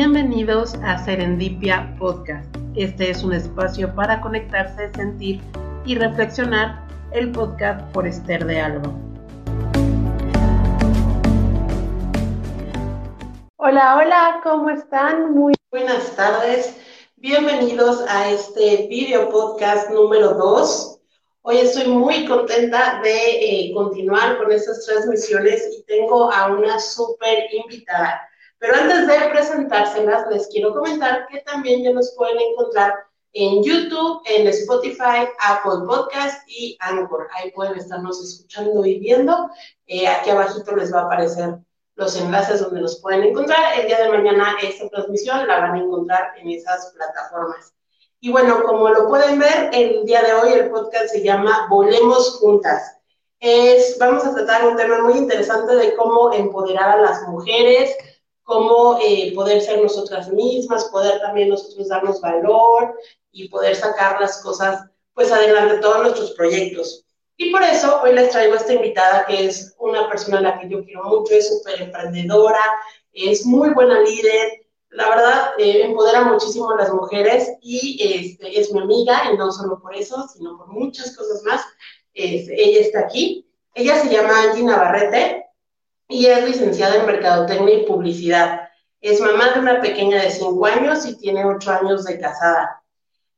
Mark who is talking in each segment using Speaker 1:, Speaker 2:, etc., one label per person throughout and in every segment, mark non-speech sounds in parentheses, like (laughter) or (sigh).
Speaker 1: Bienvenidos a Serendipia Podcast. Este es un espacio para conectarse, sentir y reflexionar el podcast por Esther de Alba. Hola, hola, ¿cómo están? Muy buenas tardes. Bienvenidos a este video podcast número 2. Hoy estoy muy contenta de eh, continuar con estas transmisiones y tengo a una súper invitada. Pero antes de presentárselas, les quiero comentar que también ya nos pueden encontrar en YouTube, en Spotify, Apple Podcast y Anchor. Ahí pueden estarnos escuchando y viendo. Eh, aquí abajito les va a aparecer los enlaces donde nos pueden encontrar. El día de mañana esta transmisión la van a encontrar en esas plataformas. Y bueno, como lo pueden ver, el día de hoy el podcast se llama Volemos Juntas. Es, vamos a tratar un tema muy interesante de cómo empoderar a las mujeres, cómo eh, poder ser nosotras mismas, poder también nosotros darnos valor y poder sacar las cosas pues adelante, todos nuestros proyectos. Y por eso hoy les traigo a esta invitada que es una persona a la que yo quiero mucho, es súper emprendedora, es muy buena líder, la verdad eh, empodera muchísimo a las mujeres y este, es mi amiga y no solo por eso, sino por muchas cosas más. ella está aquí. Ella se llama Angie Navarrete, y es licenciada en Mercadotecnia y Publicidad. Es mamá de una pequeña de 5 años y tiene 8 años de casada.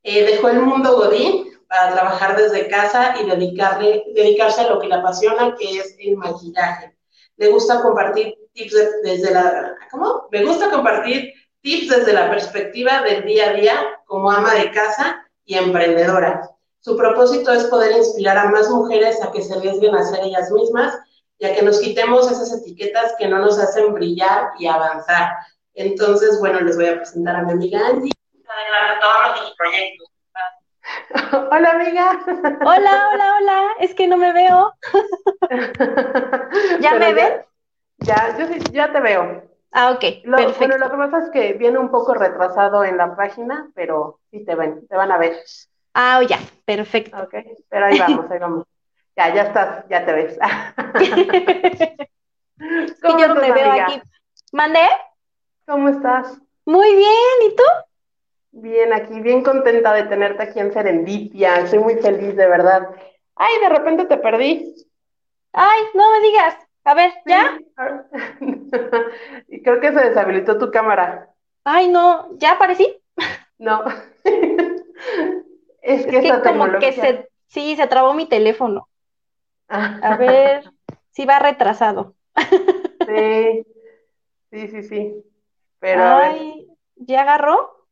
Speaker 1: Eh, dejó el mundo Godín para trabajar desde casa y dedicarle, dedicarse a lo que le apasiona, que es el maquillaje. Le gusta compartir tips desde la... ¿Cómo? Me gusta compartir tips desde la perspectiva del día a día como ama de casa y emprendedora. Su propósito es poder inspirar a más mujeres a que se arriesguen a ser ellas mismas ya que nos quitemos esas etiquetas que no nos hacen brillar y avanzar. Entonces, bueno, les voy a presentar a mi amiga Angie. todos nuestros proyectos. (laughs) Hola, amiga.
Speaker 2: Hola, hola, hola. Es que no me veo. (laughs) ¿Ya me ven?
Speaker 1: Ya, yo sí, ya te veo.
Speaker 2: Ah, ok.
Speaker 1: Lo, Bueno, lo que pasa es que viene un poco retrasado en la página, pero sí te ven, te van a ver.
Speaker 2: Ah, ya, perfecto.
Speaker 1: Ok, pero ahí vamos, ahí vamos. Ya, ya estás, ya te ves. (laughs)
Speaker 2: ¿Cómo yo me veo aquí. ¿Mandé?
Speaker 1: ¿Cómo estás?
Speaker 2: Muy bien, ¿y tú?
Speaker 1: Bien, aquí, bien contenta de tenerte aquí en Serendipia. Estoy muy feliz, de verdad. Ay, de repente te perdí.
Speaker 2: Ay, no me digas. A ver, ¿ya? (laughs)
Speaker 1: y creo que se deshabilitó tu cámara.
Speaker 2: Ay, no, ¿ya aparecí?
Speaker 1: No. (laughs)
Speaker 2: es que, es que como que se, sí, se trabó mi teléfono. A ver, si va retrasado.
Speaker 1: Sí, sí, sí, sí. Pero
Speaker 2: Ay, ¿ya agarró?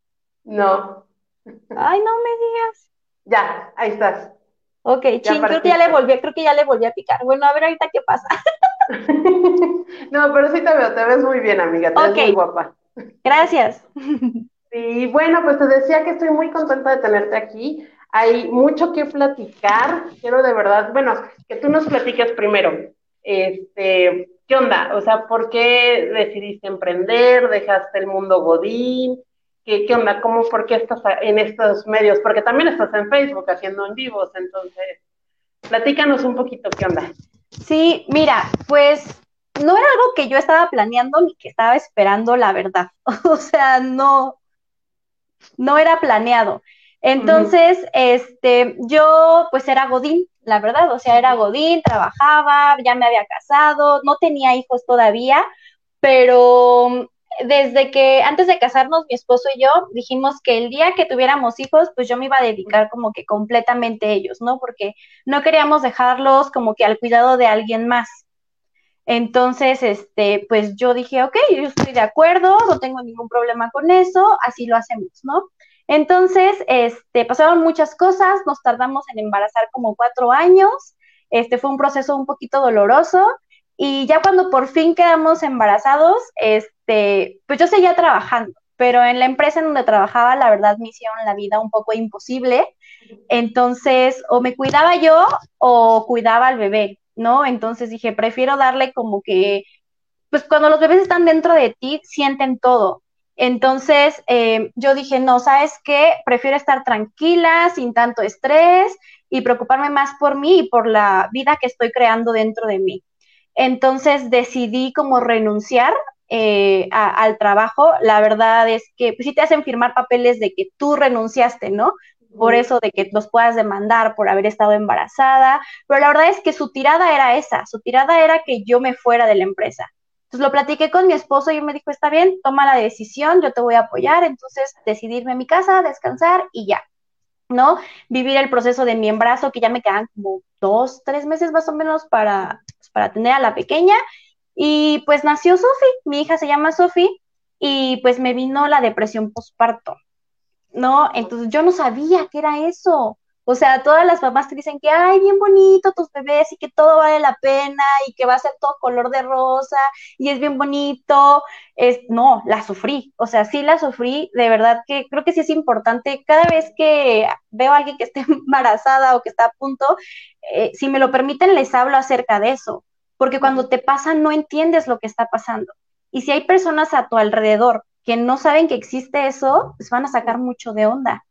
Speaker 1: No.
Speaker 2: Ay, no me digas.
Speaker 1: Ya, ahí estás.
Speaker 2: Ok, ching, creo que ya le volví, creo que ya le volví a picar. Bueno, a ver ahorita qué pasa. (laughs) (laughs)
Speaker 1: no, pero sí te veo, te ves muy bien, amiga, te ves muy guapa.
Speaker 2: Gracias.
Speaker 1: Y bueno, pues te decía que estoy muy contenta de tenerte aquí. Hay mucho que platicar. Quiero de verdad, bueno, que tú nos platiques primero. Este, ¿qué onda? O sea, ¿por qué decidiste emprender? ¿Dejaste el mundo godín? ¿Qué, qué onda? ¿Cómo, por qué estás en estos medios? Porque también estás en Facebook haciendo en vivos, entonces, platícanos un poquito, ¿qué onda?
Speaker 2: Sí, mira, pues no era algo que yo estaba planeando ni que estaba esperando, la verdad. (laughs) O sea, no, no era planeado. Entonces, este, yo pues era Godín, la verdad, o sea, era Godín, trabajaba, ya me había casado, no tenía hijos todavía, pero desde que antes de casarnos, mi esposo y yo dijimos que el día que tuviéramos hijos, pues yo me iba a dedicar como que completamente a ellos, ¿no? Porque no queríamos dejarlos como que al cuidado de alguien más. Entonces, este, pues yo dije, ok, yo estoy de acuerdo, no tengo ningún problema con eso, así lo hacemos, ¿no? Entonces, este, pasaron muchas cosas, nos tardamos en embarazar como cuatro años, este fue un proceso un poquito doloroso y ya cuando por fin quedamos embarazados, este, pues yo seguía trabajando, pero en la empresa en donde trabajaba, la verdad me hicieron la vida un poco imposible. Entonces, o me cuidaba yo o cuidaba al bebé, ¿no? Entonces dije, prefiero darle como que, pues cuando los bebés están dentro de ti, sienten todo. Entonces, eh, yo dije, no, ¿sabes qué? Prefiero estar tranquila, sin tanto estrés y preocuparme más por mí y por la vida que estoy creando dentro de mí. Entonces decidí como renunciar eh, al trabajo, la verdad es que pues, sí te hacen firmar papeles de que tú renunciaste, ¿no? Por eso de que los puedas demandar por haber estado embarazada, pero la verdad es que su tirada era esa, su tirada era que yo me fuera de la empresa. Entonces lo platiqué con mi esposo y él me dijo, está bien, toma la decisión, yo te voy a apoyar, entonces decidirme en mi casa, descansar y ya, ¿no? Vivir el proceso de mi embarazo, que ya me quedan como dos, tres meses más o menos para, pues, para tener a la pequeña. Y pues nació Sofi, mi hija se llama Sofi, y pues me vino la depresión postparto, ¿no? Entonces yo no sabía qué era eso. O sea, todas las mamás te dicen que, ay, bien bonito tus bebés y que todo vale la pena y que va a ser todo color de rosa y es bien bonito. Es, no, la sufrí. O sea, sí la sufrí. De verdad que creo que sí es importante. Cada vez que veo a alguien que esté (laughs) embarazada o que está a punto, eh, si me lo permiten, les hablo acerca de eso. Porque cuando te pasa, no entiendes lo que está pasando. Y si hay personas a tu alrededor que no saben que existe eso, pues van a sacar mucho de onda.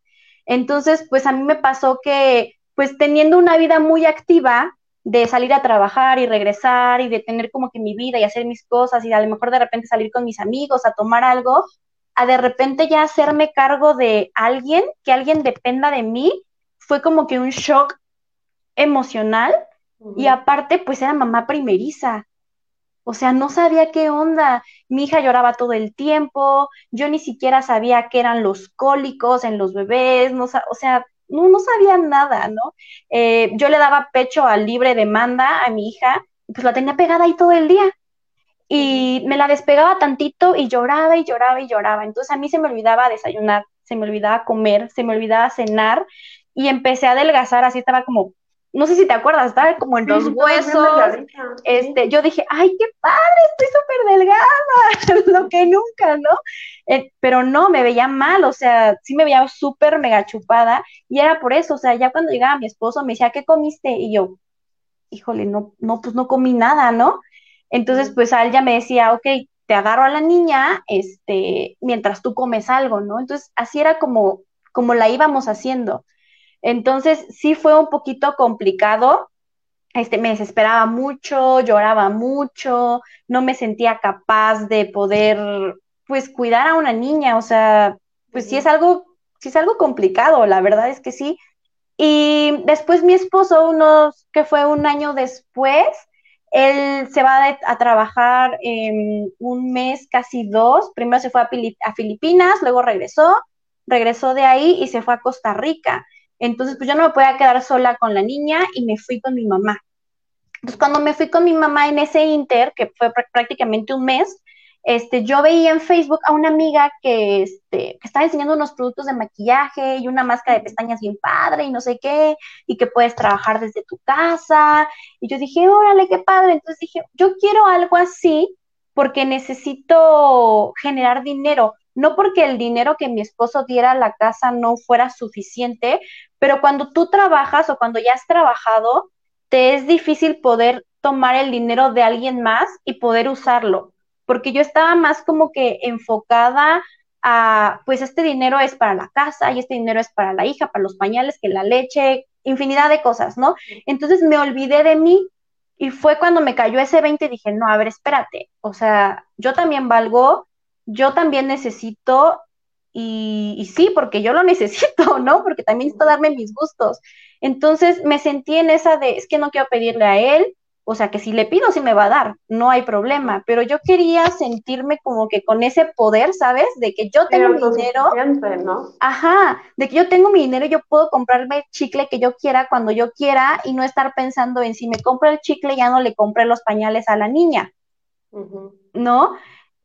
Speaker 2: Entonces, pues a mí me pasó que, pues teniendo una vida muy activa, de salir a trabajar y regresar y de tener como que mi vida y hacer mis cosas y a lo mejor de repente salir con mis amigos a tomar algo, a de repente ya hacerme cargo de alguien, que alguien dependa de mí, fue como que un shock emocional y aparte pues era mamá primeriza. O sea, no sabía qué onda. Mi hija lloraba todo el tiempo, yo ni siquiera sabía qué eran los cólicos en los bebés, no, o sea, no, no sabía nada, ¿no? Eh, yo le daba pecho a libre demanda a mi hija, pues la tenía pegada ahí todo el día. Y me la despegaba tantito y lloraba y lloraba y lloraba. Entonces a mí se me olvidaba desayunar, se me olvidaba comer, se me olvidaba cenar y empecé a adelgazar, así estaba como no sé si te acuerdas, estaba como en los huesos. Este, yo dije, ay, qué padre, estoy súper delgada, (laughs) lo que nunca, ¿no? Eh, pero no, me veía mal, o sea, sí me veía súper mega chupada, y era por eso, o sea, ya cuando llegaba mi esposo me decía, ¿qué comiste? Y yo, híjole, no, no, pues no comí nada, ¿no? Entonces, pues a él ya me decía, ok, te agarro a la niña, este, mientras tú comes algo, ¿no? Entonces, así era como, como la íbamos haciendo. Entonces, sí fue un poquito complicado. Este, me desesperaba mucho, lloraba mucho, no me sentía capaz de poder, pues, cuidar a una niña. O sea, pues sí es algo, sí es algo complicado, la verdad es que sí. Y después mi esposo, unos, que fue un año después, él se va a, trabajar en un mes, casi dos. Primero se fue a, a, Filipinas, luego regresó, regresó de ahí y se fue a Costa Rica. Entonces, pues yo no me podía quedar sola con la niña y me fui con mi mamá. Entonces, cuando me fui con mi mamá en ese inter, que fue prácticamente un mes, este, yo veía en Facebook a una amiga que, este, que estaba enseñando unos productos de maquillaje y una máscara de pestañas bien padre y no sé qué, y que puedes trabajar desde tu casa. Y yo dije, órale, qué padre. Entonces dije, yo quiero algo así porque necesito generar dinero no porque el dinero que mi esposo diera a la casa no fuera suficiente, pero cuando tú trabajas o cuando ya has trabajado, te es difícil poder tomar el dinero de alguien más y poder usarlo, porque yo estaba más como que enfocada a, pues este dinero es para la casa y este dinero es para la hija, para los pañales, que la leche, infinidad de cosas, ¿no? Entonces me olvidé de mí y fue cuando me cayó ese 20 y dije, no, a ver, espérate, o sea, yo también valgo yo también necesito, y, sí, porque yo lo (laughs) necesito, ¿no? Porque también necesito darme mis gustos. Entonces me sentí en esa de, es que no quiero pedirle a él, o sea, que si le pido, sí me va a dar, no hay problema, pero yo quería sentirme como que con ese poder, ¿sabes? De que yo tengo mi dinero. ¿no? Ajá, de que yo tengo mi dinero y yo puedo comprarme el chicle que yo quiera cuando yo quiera y no estar pensando en si me compro el chicle ya no le compré los pañales a la niña, ¿no?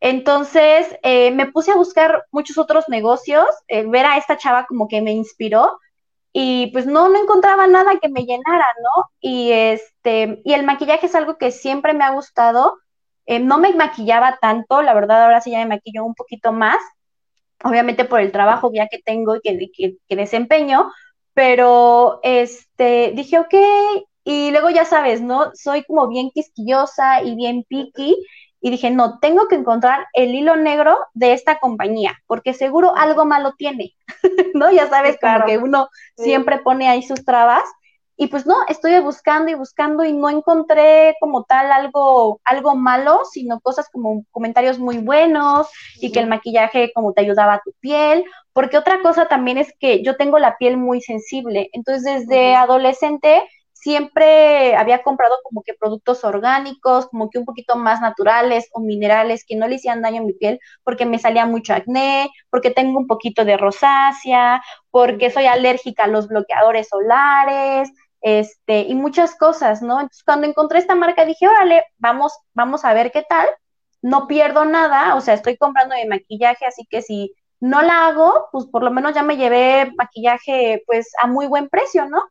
Speaker 2: Entonces eh, me puse a buscar muchos otros negocios, eh, ver a esta chava como que me inspiró y pues no, no encontraba nada que me llenara, ¿no? Y este, y el maquillaje es algo que siempre me ha gustado. Eh, no me maquillaba tanto, la verdad ahora sí ya me maquillo un poquito más, obviamente por el trabajo ya que tengo y que, que desempeño, pero este, dije, ok, y luego ya sabes, ¿no? Soy como bien quisquillosa y bien picky y dije, no, tengo que encontrar el hilo negro de esta compañía, porque seguro algo malo tiene, (laughs) ¿no? Ya sabes, como que uno siempre pone ahí sus trabas. y pues no, estoy buscando y buscando y no encontré como tal algo, algo malo, sino cosas como comentarios muy buenos y que el maquillaje como te ayudaba a tu piel, porque otra cosa también es que yo tengo la piel muy sensible, entonces desde adolescente siempre había comprado como que productos orgánicos, como que un poquito más naturales o minerales que no le hicieran daño a mi piel, porque me salía mucho acné, porque tengo un poquito de rosácea, porque soy alérgica a los bloqueadores solares, este, y muchas cosas, ¿no? Entonces, cuando encontré esta marca dije, órale, vamos, vamos a ver qué tal, no pierdo nada, o sea, estoy comprando mi maquillaje, así que si no la hago, pues por lo menos ya me llevé maquillaje, pues, a muy buen precio, ¿no?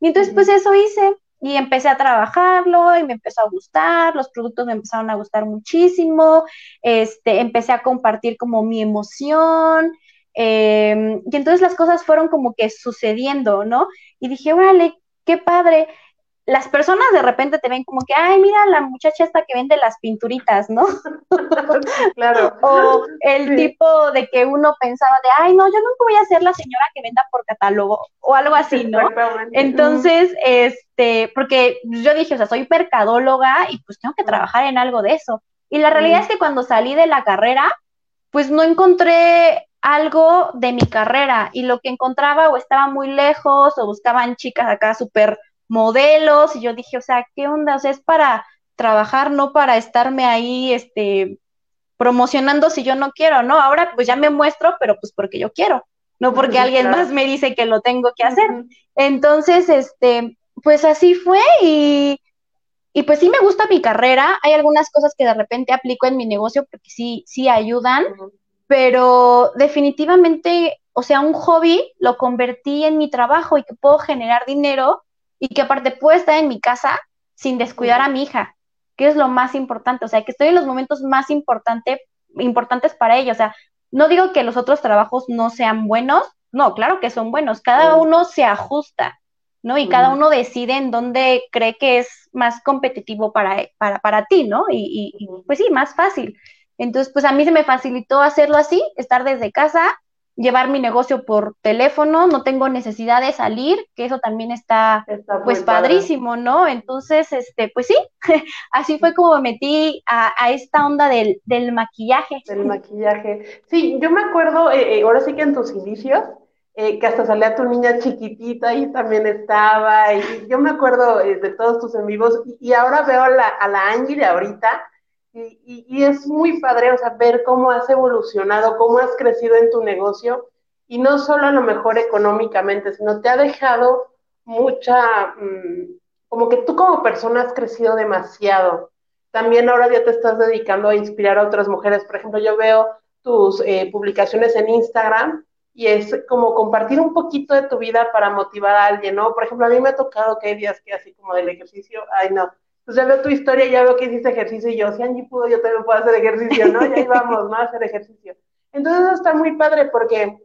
Speaker 2: Y entonces, pues eso hice y empecé a trabajarlo y me empezó a gustar, los productos me empezaron a gustar muchísimo, este, empecé a compartir como mi emoción, em, y entonces las cosas fueron como que sucediendo, ¿no? Y dije, vale, qué padre las personas de repente te ven como que, ay, mira la muchacha esta que vende las pinturitas, ¿no? (laughs)
Speaker 1: claro.
Speaker 2: o el tipo de que uno pensaba de, ay, no, yo nunca voy a ser la señora que venda por catálogo o algo así, ¿no? Entonces, este, porque yo dije, o sea, soy mercadóloga y pues tengo que trabajar en algo de eso. Y la realidad es que cuando salí de la carrera, pues no encontré algo de mi carrera y lo que encontraba o estaba muy lejos o buscaban chicas acá súper modelos, y yo dije, o sea, ¿qué onda? O sea, es para trabajar, no para estarme ahí, este, promocionando si yo no quiero, ¿no? Ahora pues ya me muestro, pero pues porque yo quiero, no porque alguien más me dice que lo tengo que hacer. Entonces, este, pues así fue y, y pues sí me gusta mi carrera, hay algunas cosas que de repente aplico en mi negocio porque sí, sí ayudan, pero definitivamente, o sea, un hobby lo convertí en mi trabajo y que puedo generar dinero y que aparte puedo estar en mi casa sin descuidar a mi hija, que es lo más importante, o sea, que estoy en los momentos más importante, importantes para ella, o sea, no digo que los otros trabajos no sean buenos, no, claro que son buenos, cada uno se ajusta, ¿no? Y cada uno decide en dónde cree que es más competitivo para, para, para ti, ¿no? Y, y, pues sí, más fácil. Entonces, pues a mí se me facilitó hacerlo así, estar desde casa, llevar mi negocio por teléfono, no tengo necesidad de salir, que eso también está, pues padrísimo, ¿no? Entonces, este, pues sí, (laughs) así fue como me metí a, esta onda del, del, maquillaje.
Speaker 1: Del maquillaje. Sí, yo me acuerdo, eh, eh, ahora sí que en tus inicios, eh, que hasta salía tu niña chiquitita y también estaba, y yo me acuerdo de todos tus en vivos, y, ahora veo a la, a la Angie de ahorita, y, es muy padre, o sea, ver cómo has evolucionado, cómo has crecido en tu negocio, y no solo a lo mejor económicamente, sino te ha dejado mucha, mm, como que tú como persona has crecido demasiado. También ahora ya te estás dedicando a inspirar a otras mujeres. Por ejemplo, yo veo tus eh, publicaciones en Instagram y es como compartir un poquito de tu vida para motivar a alguien, ¿no? Por ejemplo, a mí me ha tocado que hay días que así como del ejercicio, ay no, ya veo tu historia, ya veo que hiciste ejercicio y yo, si Angie pudo, yo también puedo hacer ejercicio, ¿no? Y ahí vamos, ¿no? A hacer ejercicio. Entonces está muy padre porque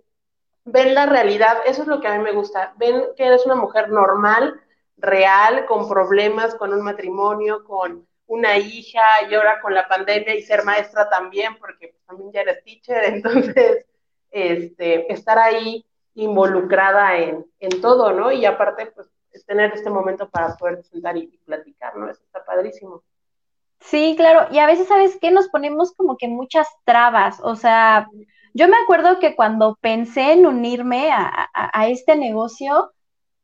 Speaker 1: ven la realidad, eso es lo que a mí me gusta, ven que eres una mujer normal, real, con problemas, con un matrimonio, con una hija y ahora con la pandemia y ser maestra también, porque pues, también ya eres teacher, (laughs) entonces, este, estar ahí involucrada en, en todo, ¿no? Y aparte, pues tener este momento para poder sentar y, platicar, ¿no? Eso está padrísimo.
Speaker 2: Sí, claro, y a veces, ¿sabes qué? Nos ponemos como que muchas trabas, o sea, yo me acuerdo que cuando pensé en unirme a, este negocio,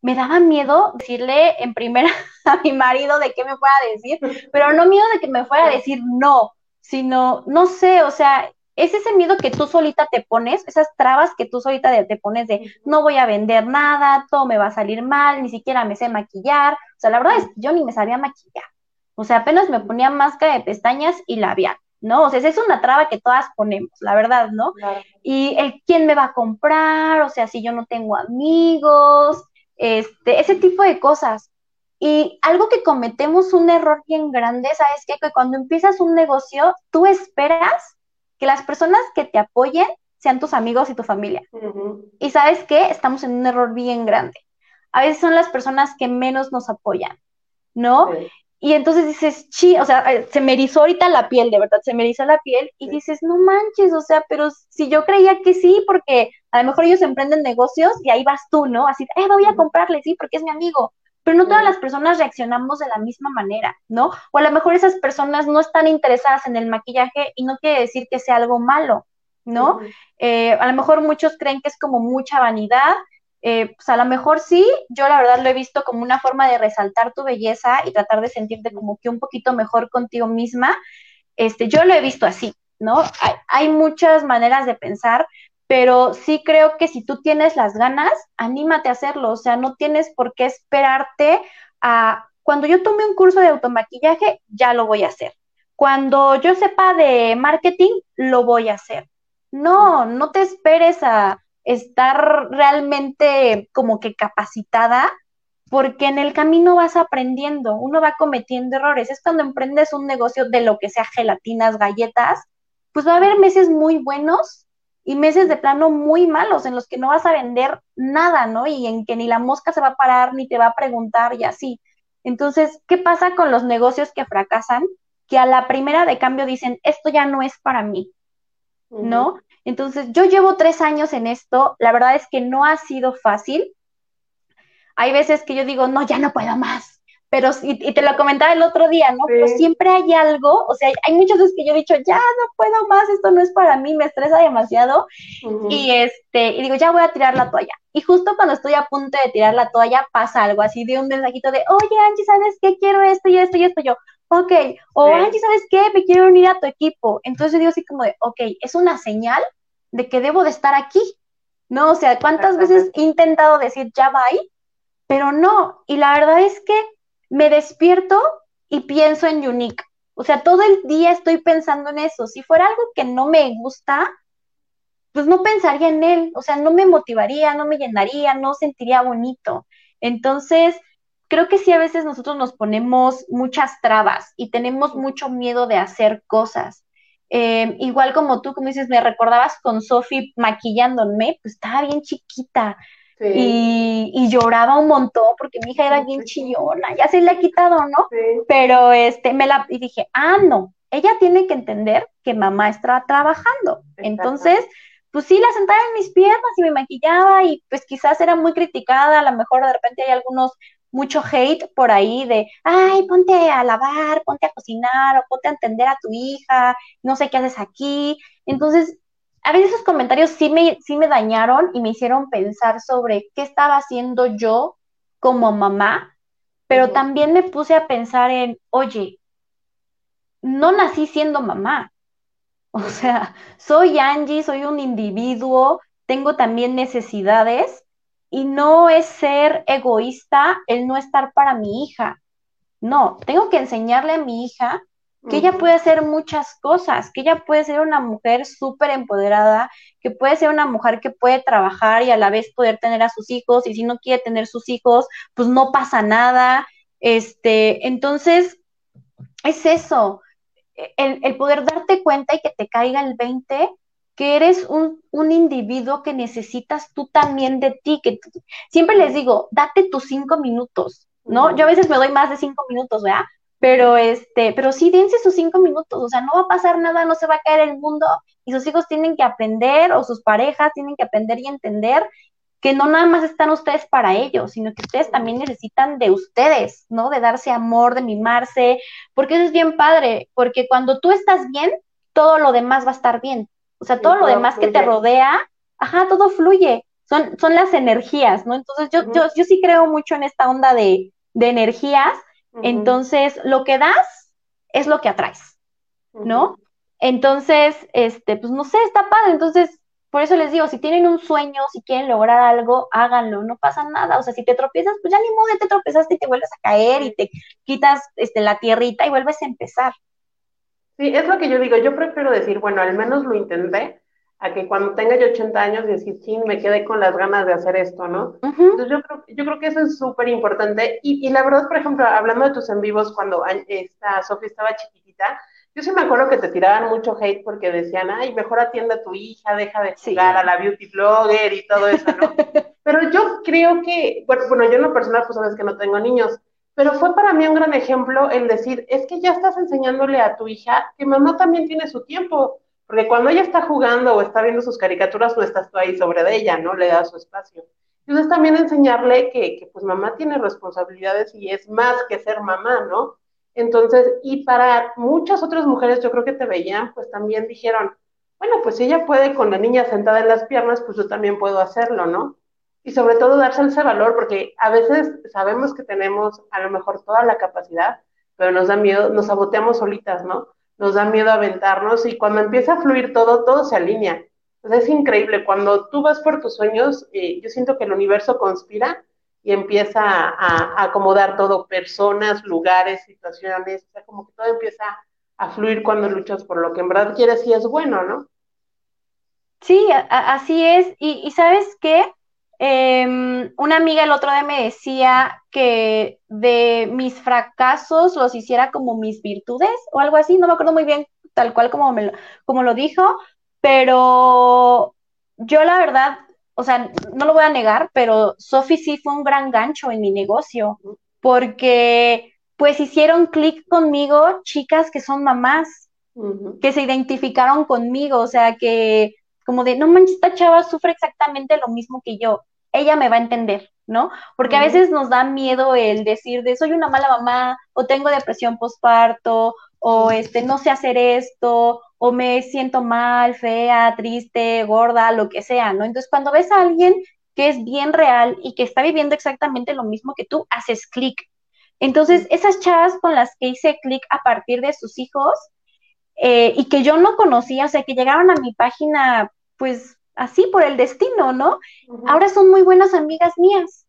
Speaker 2: me daba miedo decirle en primera (laughs) a mi marido de qué me fuera a decir, pero no miedo de que me fuera a decir no, sino, no sé, o sea, es ese miedo que tú solita te pones, esas trabas que tú solita te pones de no voy a vender nada, todo me va a salir mal, ni siquiera me sé maquillar. O sea, la verdad es que yo ni me sabía maquillar. O sea, apenas me ponía máscara de pestañas y labial, ¿no? O sea, esa es una traba que todas ponemos, la verdad, ¿no? Y el quién me va a comprar, o sea, si yo no tengo amigos, este, ese tipo de cosas. Y algo que cometemos un error bien grande, ¿sabes qué? Que cuando empiezas un negocio, tú esperas que las personas que te apoyen sean tus amigos y tu familia. Y sabes qué, estamos en un error bien grande. A veces son las personas que menos nos apoyan, ¿no? Y entonces dices, chi, o sea, eh, se me erizó ahorita la piel, de verdad, se me erizó la piel y dices, no manches, o sea, pero si yo creía que sí, porque a lo mejor ellos emprenden negocios y ahí vas tú, ¿no? Así, eh, voy a comprarle, sí, porque es mi amigo. Pero no todas las personas reaccionamos de la misma manera, ¿no? O a lo mejor esas personas no están interesadas en el maquillaje y no quiere decir que sea algo malo, ¿no? Eh, a lo mejor muchos creen que es como mucha vanidad, eh, pues a lo mejor sí, yo la verdad lo he visto como una forma de resaltar tu belleza y tratar de sentirte como que un poquito mejor contigo misma. Este, yo lo he visto así, ¿no? Hay, hay muchas maneras de pensar, pero sí creo que si tú tienes las ganas, anímate a hacerlo, o sea, no tienes por qué esperarte a cuando yo tome un curso de automaquillaje, ya lo voy a hacer. Cuando yo sepa de marketing, lo voy a hacer. No, no te esperes a, estar realmente como que capacitada, porque en el camino vas aprendiendo, uno va cometiendo errores. Es cuando emprendes un negocio de lo que sea gelatinas, galletas, pues va a haber meses muy buenos y meses de plano muy malos en los que no vas a vender nada, ¿no? Y en que ni la mosca se va a parar ni te va a preguntar y así. Entonces, ¿qué pasa con los negocios que fracasan? Que a la primera de cambio dicen, esto ya no es para mí, ¿no? Entonces, yo llevo tres años en esto, la verdad es que no ha sido fácil. Hay veces que yo digo, no, ya no puedo más, pero, y, te lo comentaba el otro día, ¿no? Pero siempre hay algo, o sea, hay muchas veces que yo he dicho, ya no puedo más, esto no es para mí, me estresa demasiado, y este, y digo, ya voy a tirar la toalla. Y justo cuando estoy a punto de tirar la toalla, pasa algo así de un mensajito de, oye, Angie, ¿sabes qué? Quiero esto y esto y esto. Yo, ok, o Angie, ¿sabes qué? Me quiero unir a tu equipo. Entonces yo digo así como de, ok, es una señal de que debo de estar aquí, ¿no? O sea, ¿cuántas veces he intentado decir ya va Pero no, y la verdad es que me despierto y pienso en Unique. O sea, todo el día estoy pensando en eso. Si fuera algo que no me gusta, pues no pensaría en él, o sea, no me motivaría, no me llenaría, no sentiría bonito. Entonces, creo que sí a veces nosotros nos ponemos muchas trabas y tenemos mucho miedo de hacer cosas. Em, igual como tú, como dices, me recordabas con Sofi maquillándome, pues estaba bien chiquita. Y, lloraba un montón porque mi hija era bien chillona, ya se le ha quitado, ¿no? Pero este, me la, y dije, ah, no, ella tiene que entender que mamá está trabajando. Entonces, pues sí, la sentaba en mis piernas y me maquillaba y pues quizás era muy criticada, a lo mejor de repente hay algunos mucho hate por ahí de, ay, ponte a lavar, ponte a cocinar o ponte a entender a tu hija, no sé qué haces aquí. Entonces, a veces esos comentarios sí me, sí me dañaron y me hicieron pensar sobre qué estaba haciendo yo como mamá, pero también me puse a pensar en, oye, no nací siendo mamá. (laughs) O sea, soy Angie, soy un individuo, tengo también necesidades y no es ser egoísta el no estar para mi hija. No, tengo que enseñarle a mi hija que ella puede hacer muchas cosas, que ella puede ser una mujer súper empoderada, que puede ser una mujer que puede trabajar y a la vez poder tener a sus hijos, y si no quiere tener sus hijos, pues no pasa nada. Este, entonces, es eso, el, el poder darte cuenta y que te caiga el 20 que eres un, individuo que necesitas tú también de ti, que siempre les digo, date tus cinco minutos, ¿no? Yo a veces me doy más de cinco minutos, ¿verdad? Pero este, pero sí dense sus cinco minutos, o sea, no va a pasar nada, no se va a caer el mundo y sus hijos tienen que aprender o sus parejas tienen que aprender y entender que no nada más están ustedes para ellos, sino que ustedes también necesitan de ustedes, ¿no? De darse amor, de mimarse, porque eso es bien padre, porque cuando tú estás bien, todo lo demás va a estar bien. O sea, todo lo demás que te rodea, ajá, todo fluye. Son, son las energías, ¿no? Entonces yo, yo, yo sí creo mucho en esta onda de, energías. Entonces, lo que das es lo que atraes, ¿no? Entonces, este, pues no sé, está padre. Entonces, por eso les digo, si tienen un sueño, si quieren lograr algo, háganlo, no pasa nada. O sea, si te tropiezas, pues ya ni modo, te tropezaste y te vuelves a caer y te quitas este, la tierrita y vuelves a empezar.
Speaker 1: Sí, es lo que yo digo. Yo prefiero decir, bueno, al menos lo intenté, a que cuando tenga yo 80 años decir, sí, me quedé con las ganas de hacer esto, ¿no? Entonces yo creo, yo creo que eso es súper importante. Y, y, la verdad, por ejemplo, hablando de tus en vivos, cuando esta Sofía estaba chiquitita, yo sí me acuerdo que te tiraban mucho hate porque decían, ay, mejor atiende a tu hija, deja de jugar a la beauty blogger y todo eso, ¿no? (laughs) Pero yo creo que, bueno, bueno, yo en lo personal, pues sabes que no tengo niños, pero fue para mí un gran ejemplo el decir, es que ya estás enseñándole a tu hija que mamá también tiene su tiempo, porque cuando ella está jugando o está viendo sus caricaturas, no estás tú ahí sobre de ella, ¿no? Le das su espacio. Entonces también enseñarle que, que pues mamá tiene responsabilidades y es más que ser mamá, ¿no? Entonces, y para muchas otras mujeres, yo creo que te veían, pues también dijeron, bueno, pues si ella puede con la niña sentada en las piernas, pues yo también puedo hacerlo, ¿no? Y sobre todo darse ese valor, porque a veces sabemos que tenemos a lo mejor toda la capacidad, pero nos da miedo, nos saboteamos solitas, ¿no? Nos da miedo aventarnos y cuando empieza a fluir todo, todo se alinea. Entonces es increíble, cuando tú vas por tus sueños, eh, yo siento que el universo conspira y empieza a, acomodar todo, personas, lugares, situaciones, o sea, como que todo empieza a fluir cuando luchas por lo que en verdad quieres y es bueno, ¿no?
Speaker 2: Sí, así es. Y, sabes qué? Em, una amiga el otro día me decía que de mis fracasos los hiciera como mis virtudes o algo así, no me acuerdo muy bien tal cual como, me como lo dijo, pero yo la verdad o sea, no lo voy a negar, pero Sophie sí fue un gran gancho en mi negocio, porque pues hicieron clic conmigo chicas que son mamás, que se identificaron conmigo, o sea, que como de, no manches, esta chava sufre exactamente lo mismo que yo, ella me va a entender, ¿no? Porque a veces nos da miedo el decir de, soy una mala mamá, o tengo depresión postparto, o este, no sé hacer esto, o me siento mal, fea, triste, gorda, lo que sea, ¿no? Entonces, cuando ves a alguien que es bien real y que está viviendo exactamente lo mismo que tú, haces clic. Entonces, esas chavas con las que hice clic a partir de sus hijos eh, y que yo no conocía, o sea, que llegaron a mi página, pues así por el destino, ¿no? Ahora son muy buenas amigas mías.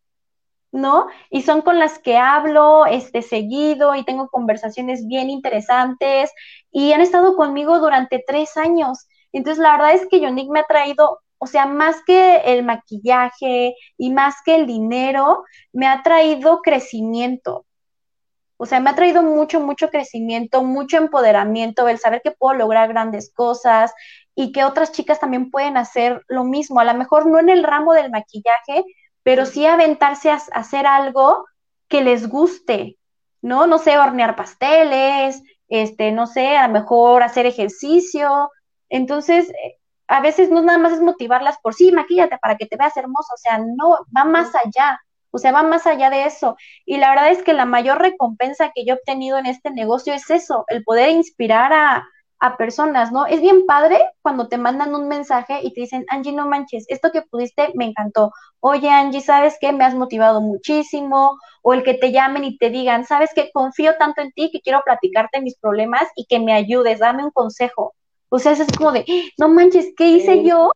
Speaker 2: ¿no? Y son con las que hablo este seguido y tengo conversaciones bien interesantes y han estado conmigo durante tres años. Entonces, la verdad es que Yonick me ha traído, o sea, más que el maquillaje y más que el dinero, me ha traído crecimiento. O sea, me ha traído mucho, mucho crecimiento, mucho empoderamiento, el saber que puedo lograr grandes cosas y que otras chicas también pueden hacer lo mismo. A lo mejor no en el ramo del maquillaje, pero sí aventarse a, hacer algo que les guste, ¿no? No sé, hornear pasteles, este, no sé, a lo mejor hacer ejercicio. Entonces, eh, a veces no nada más es motivarlas por sí, maquíllate para que te veas hermosa, o sea, no, va más allá, o sea, va más allá de eso. Y la verdad es que la mayor recompensa que yo he obtenido en este negocio es eso, el poder inspirar a, a personas, ¿no? Es bien padre cuando te mandan un mensaje y te dicen, Angie, no manches, esto que pudiste me encantó. Oye, Angie, ¿sabes qué? Me has motivado muchísimo. O el que te llamen y te digan, ¿sabes qué? Confío tanto en ti que quiero platicarte mis problemas y que me ayudes, dame un consejo. O sea, es como de, no manches, ¿qué hice yo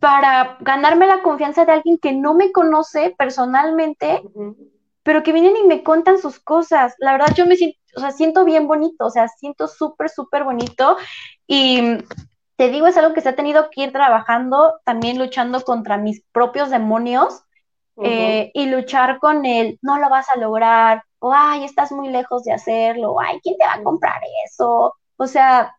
Speaker 2: para ganarme la confianza de alguien que no me conoce personalmente, pero que vienen y me cuentan sus cosas? La verdad, yo me siento o sea, siento bien bonito, o sea, siento súper, súper bonito y te digo, es algo que se ha tenido que ir trabajando, también luchando contra mis propios demonios eh, y luchar con el, no lo vas a lograr, o ay, estás muy lejos de hacerlo, o ay, ¿quién te va a comprar eso? O sea,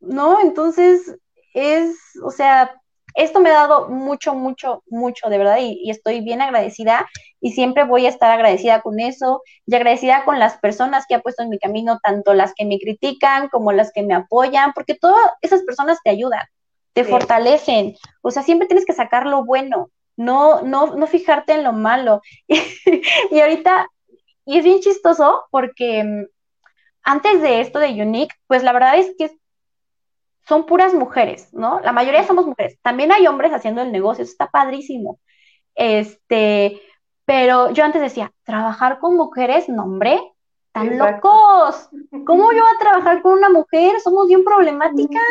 Speaker 2: ¿no? Entonces, es, o sea, esto me ha dado mucho, mucho, mucho, de verdad, y, estoy bien agradecida y siempre voy a estar agradecida con eso y agradecida con las personas que ha puesto en mi camino, tanto las que me critican como las que me apoyan, porque todas esas personas te ayudan, te fortalecen, o sea, siempre tienes que sacar lo bueno, no, no, no fijarte en lo malo. (laughs) y ahorita, y es bien chistoso porque mm, antes de esto de Unique, pues la verdad es que son puras mujeres, ¿no? La mayoría somos mujeres. También hay hombres haciendo el negocio, eso está padrísimo. Este, pero yo antes decía, trabajar con mujeres, no, hombre, tan locos. ¿Cómo yo voy a trabajar con una mujer? Somos bien problemáticas,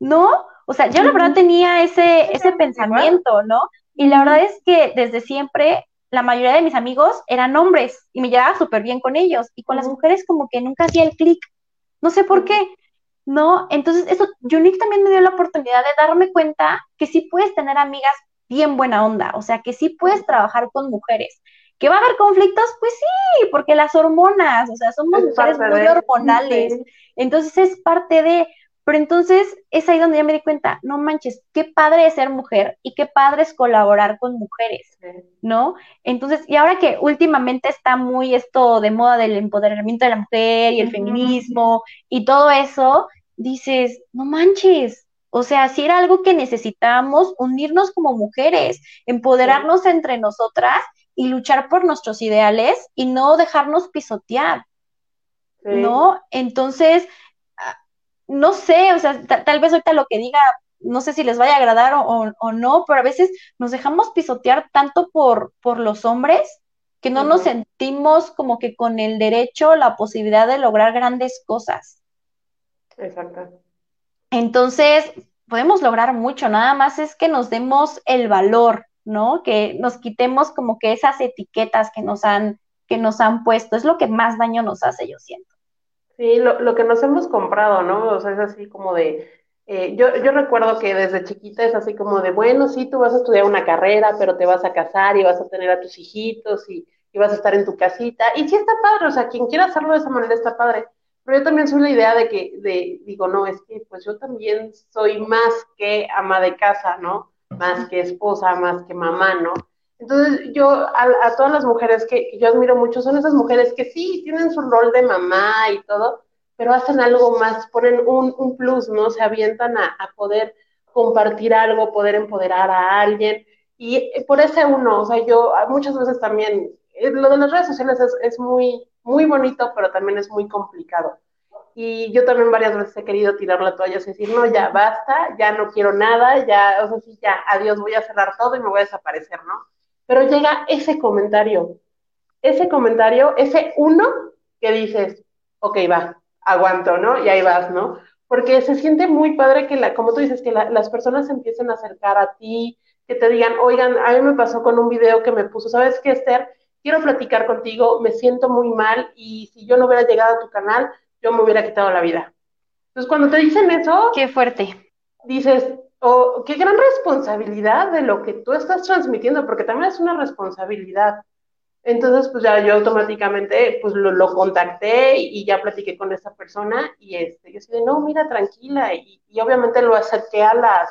Speaker 2: ¿no? O sea, yo la verdad tenía ese, ese pensamiento, ¿no? Y la verdad es que desde siempre la mayoría de mis amigos eran hombres y me llevaba súper bien con ellos. Y con las mujeres como que nunca hacía el clic. No sé por qué. ¿no? Entonces, eso, Unique también me dio la oportunidad de darme cuenta que sí puedes tener amigas bien buena onda, o sea, que sí puedes trabajar con mujeres. ¿Que va a haber conflictos? Pues sí, porque las hormonas, o sea, somos mujeres muy hormonales. Entonces es parte de, pero entonces es ahí donde ya me di cuenta, no manches, qué padre es ser mujer y qué padre es colaborar con mujeres, ¿no? Entonces, y ahora que últimamente está muy esto de moda del empoderamiento de la mujer y el feminismo y todo eso, dices, no manches, O sea, si era algo que necesitábamos unirnos como mujeres, empoderarnos entre nosotras y luchar por nuestros ideales y no dejarnos pisotear. ¿No? Entonces, ah, no sé, o sea, tal vez ahorita lo que diga, no sé si les vaya a agradar o, no, pero a veces nos dejamos pisotear tanto por, por los hombres que no nos sentimos como que con el derecho, la posibilidad de lograr grandes cosas.
Speaker 1: Exacto.
Speaker 2: Entonces, podemos lograr mucho, nada más es que nos demos el valor, ¿no? Que nos quitemos como que esas etiquetas que nos han, que nos han puesto, es lo que más daño nos hace, yo siento.
Speaker 1: Sí, lo, lo que nos hemos comprado, ¿no? O sea, es así como de, eh, yo, yo recuerdo que desde chiquita es así como de, bueno, sí, tú vas a estudiar una carrera, pero te vas a casar y vas a tener a tus hijitos y, y vas a estar en tu casita. Y sí está padre, o sea, quien quiera hacerlo de esa manera está padre pero yo también soy la idea de que, de, digo, no, es que pues yo también soy más que ama de casa, ¿no? Más que esposa, más que mamá, ¿no? Entonces yo a, todas las mujeres que, yo admiro mucho son esas mujeres que sí, tienen su rol de mamá y todo, pero hacen algo más, ponen un, un plus, ¿no? Se avientan a, a, poder compartir algo, poder empoderar a alguien. Y por ese uno, o sea, yo muchas veces también, eh, lo de las redes sociales es, es muy, muy bonito, pero también es muy complicado. Y yo también varias veces he querido tirar la toalla y decir, no, ya basta, ya no quiero nada, ya, o sea, sí, ya, adiós, voy a cerrar todo y me voy a desaparecer, ¿no? Pero llega ese comentario, ese comentario, ese uno que dices, ok, va, aguanto, ¿no? Y ahí vas, ¿no? Porque se siente muy padre que, la, como tú dices, que las personas empiecen a acercar a ti, que te digan, oigan, a mí me pasó con un video que me puso, ¿sabes qué, Esther? Quiero platicar contigo, me siento muy mal y si yo no hubiera llegado a tu canal, yo me hubiera quitado la vida. Entonces, cuando te dicen eso...
Speaker 2: Qué fuerte.
Speaker 1: Dices, oh, qué gran responsabilidad de lo que tú estás transmitiendo, porque también es una responsabilidad. Entonces, pues ya yo automáticamente, pues lo, contacté y, ya platiqué con esa persona y este, yo de, no, mira, tranquila, y, y, obviamente lo acerqué a las,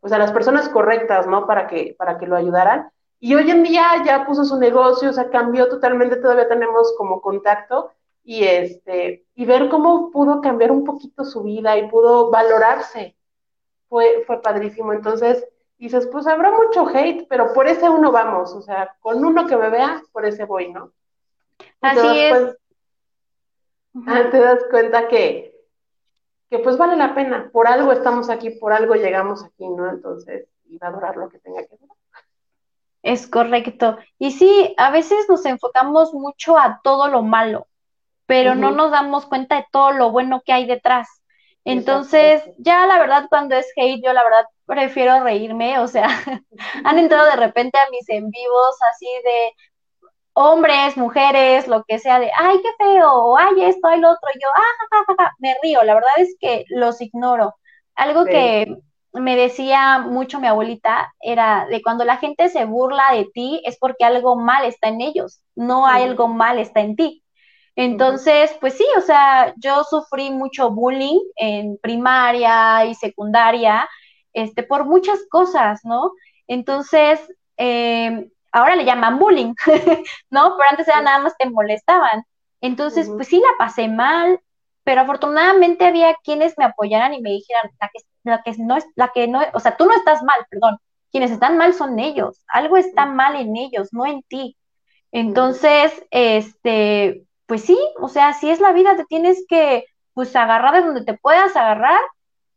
Speaker 1: pues a las personas correctas, ¿no? Para que, para que lo ayudaran. Y hoy en día ya puso su negocio, o sea, cambió totalmente, todavía tenemos como contacto y este y ver cómo pudo cambiar un poquito su vida y pudo valorarse. Fue fue padrísimo. Entonces, dices, pues habrá mucho hate, pero por ese uno vamos, o sea, con uno que me vea, por ese voy, ¿no?
Speaker 2: Así es.
Speaker 1: Ah, te das cuenta que que pues vale la pena, por algo estamos aquí, por algo llegamos aquí, ¿no? Entonces, y va a durar lo que tenga que durar.
Speaker 2: Es correcto. Y sí, a veces nos enfocamos mucho a todo lo malo, pero no nos damos cuenta de todo lo bueno que hay detrás. Entonces, ya la verdad, cuando es hate, yo la verdad prefiero reírme, o sea, (laughs) han entrado de repente a mis en vivos así de hombres, mujeres, lo que sea, de, ay, qué feo, o ay, esto, ay, lo otro, y yo, ah, me río, la verdad es que los ignoro. Algo que me decía mucho mi abuelita era de cuando la gente se burla de ti es porque algo mal está en ellos, no hay algo mal está en ti. Entonces, pues sí, o sea, yo sufrí mucho bullying en primaria y secundaria, este, por muchas cosas, ¿no? Entonces, eh, ahora le llaman bullying, (laughs) ¿no? Pero antes era nada más te molestaban. Entonces, pues sí, la pasé mal, pero afortunadamente había quienes me apoyaran y me dijeran, la que la que no es, la que no, o sea, tú no estás mal, perdón, quienes están mal son ellos, algo está mal en ellos, no en ti. Entonces, este, pues sí, o sea, si es la vida, te tienes que, pues, agarrar de donde te puedas agarrar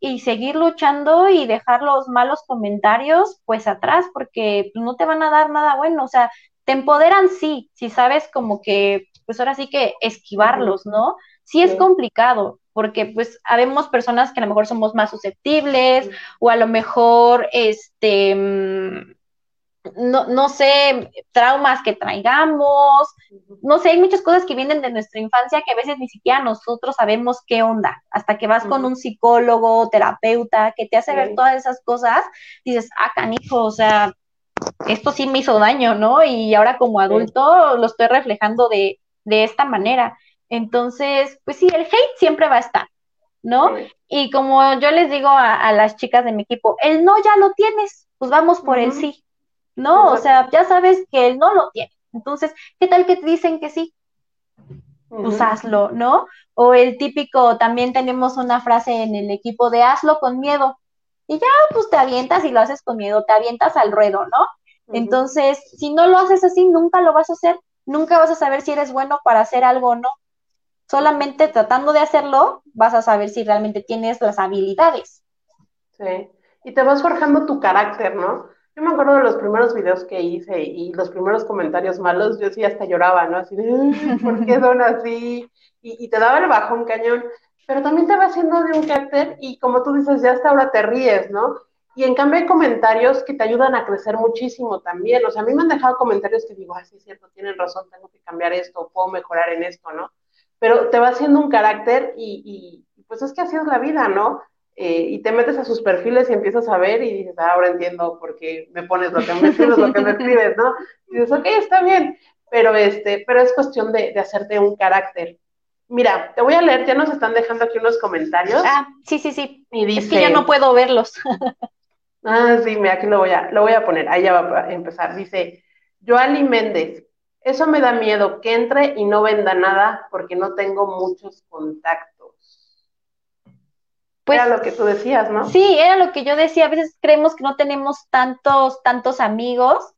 Speaker 2: y seguir luchando y dejar los malos comentarios, pues, atrás, porque no te van a dar nada bueno, o sea, te empoderan, sí, si sabes como que, pues ahora sí que esquivarlos, ¿no? Sí es complicado, porque pues habemos personas que a lo mejor somos más susceptibles o a lo mejor, este, mm, no, no sé, traumas que traigamos, no sé, hay muchas cosas que vienen de nuestra infancia que a veces ni siquiera nosotros sabemos qué onda, hasta que vas con un psicólogo, terapeuta, que te hace ver todas esas cosas, dices, ah, canijo, o sea, esto sí me hizo daño, ¿no? Y ahora como adulto lo estoy reflejando de, de esta manera. Entonces, pues sí, el hate siempre va a estar, ¿no? Y como yo les digo a, las chicas de mi equipo, el no ya lo tienes, pues vamos por el sí, ¿no? O sea, ya sabes que el no lo tiene. Entonces, ¿qué tal que te dicen que sí? Pues hazlo, ¿no? O el típico, también tenemos una frase en el equipo de hazlo con miedo. y ya pues te avientas y lo haces con miedo, te avientas al ruedo, ¿no? Entonces, si no lo haces así, nunca lo vas a hacer, nunca vas a saber si eres bueno para hacer algo o no. Solamente tratando de hacerlo, vas a saber si realmente tienes las habilidades.
Speaker 1: Sí, y te vas forjando tu carácter, ¿no? Yo me acuerdo de los primeros videos que hice y los primeros comentarios malos, yo sí hasta lloraba, ¿no? Así de, ¿por qué (laughs) son así? Y, y te daba el bajón cañón, pero también te va haciendo de un carácter y como tú dices, ya hasta ahora te ríes, ¿no? Y en cambio hay comentarios que te ayudan a crecer muchísimo también. O sea, a mí me han dejado comentarios que digo, ah, sí, es cierto, tienen razón, tengo que cambiar esto, puedo mejorar en esto, ¿no? Pero te va haciendo un carácter y, y pues es que así es la vida, ¿no? Eh, y te metes a sus perfiles y empiezas a ver y dices, ah, ahora entiendo por qué me pones lo que me (laughs) escribes, lo que me escribes, ¿no? Y dices, ok, está bien, pero, este, pero es cuestión de, de hacerte un carácter. Mira, te voy a leer, ya nos están dejando aquí unos comentarios.
Speaker 2: Ah, sí, sí, sí. Y dice, es que ya no puedo verlos. (laughs)
Speaker 1: ah, sí, mira, aquí lo voy a, lo voy a poner, ahí ya va a empezar. Dice, Joali Méndez, eso me da miedo, que entre y no venda nada porque no tengo muchos contactos. Pues, era lo que tú decías, ¿no?
Speaker 2: Sí, era lo que yo decía. A veces creemos que no tenemos tantos, tantos amigos,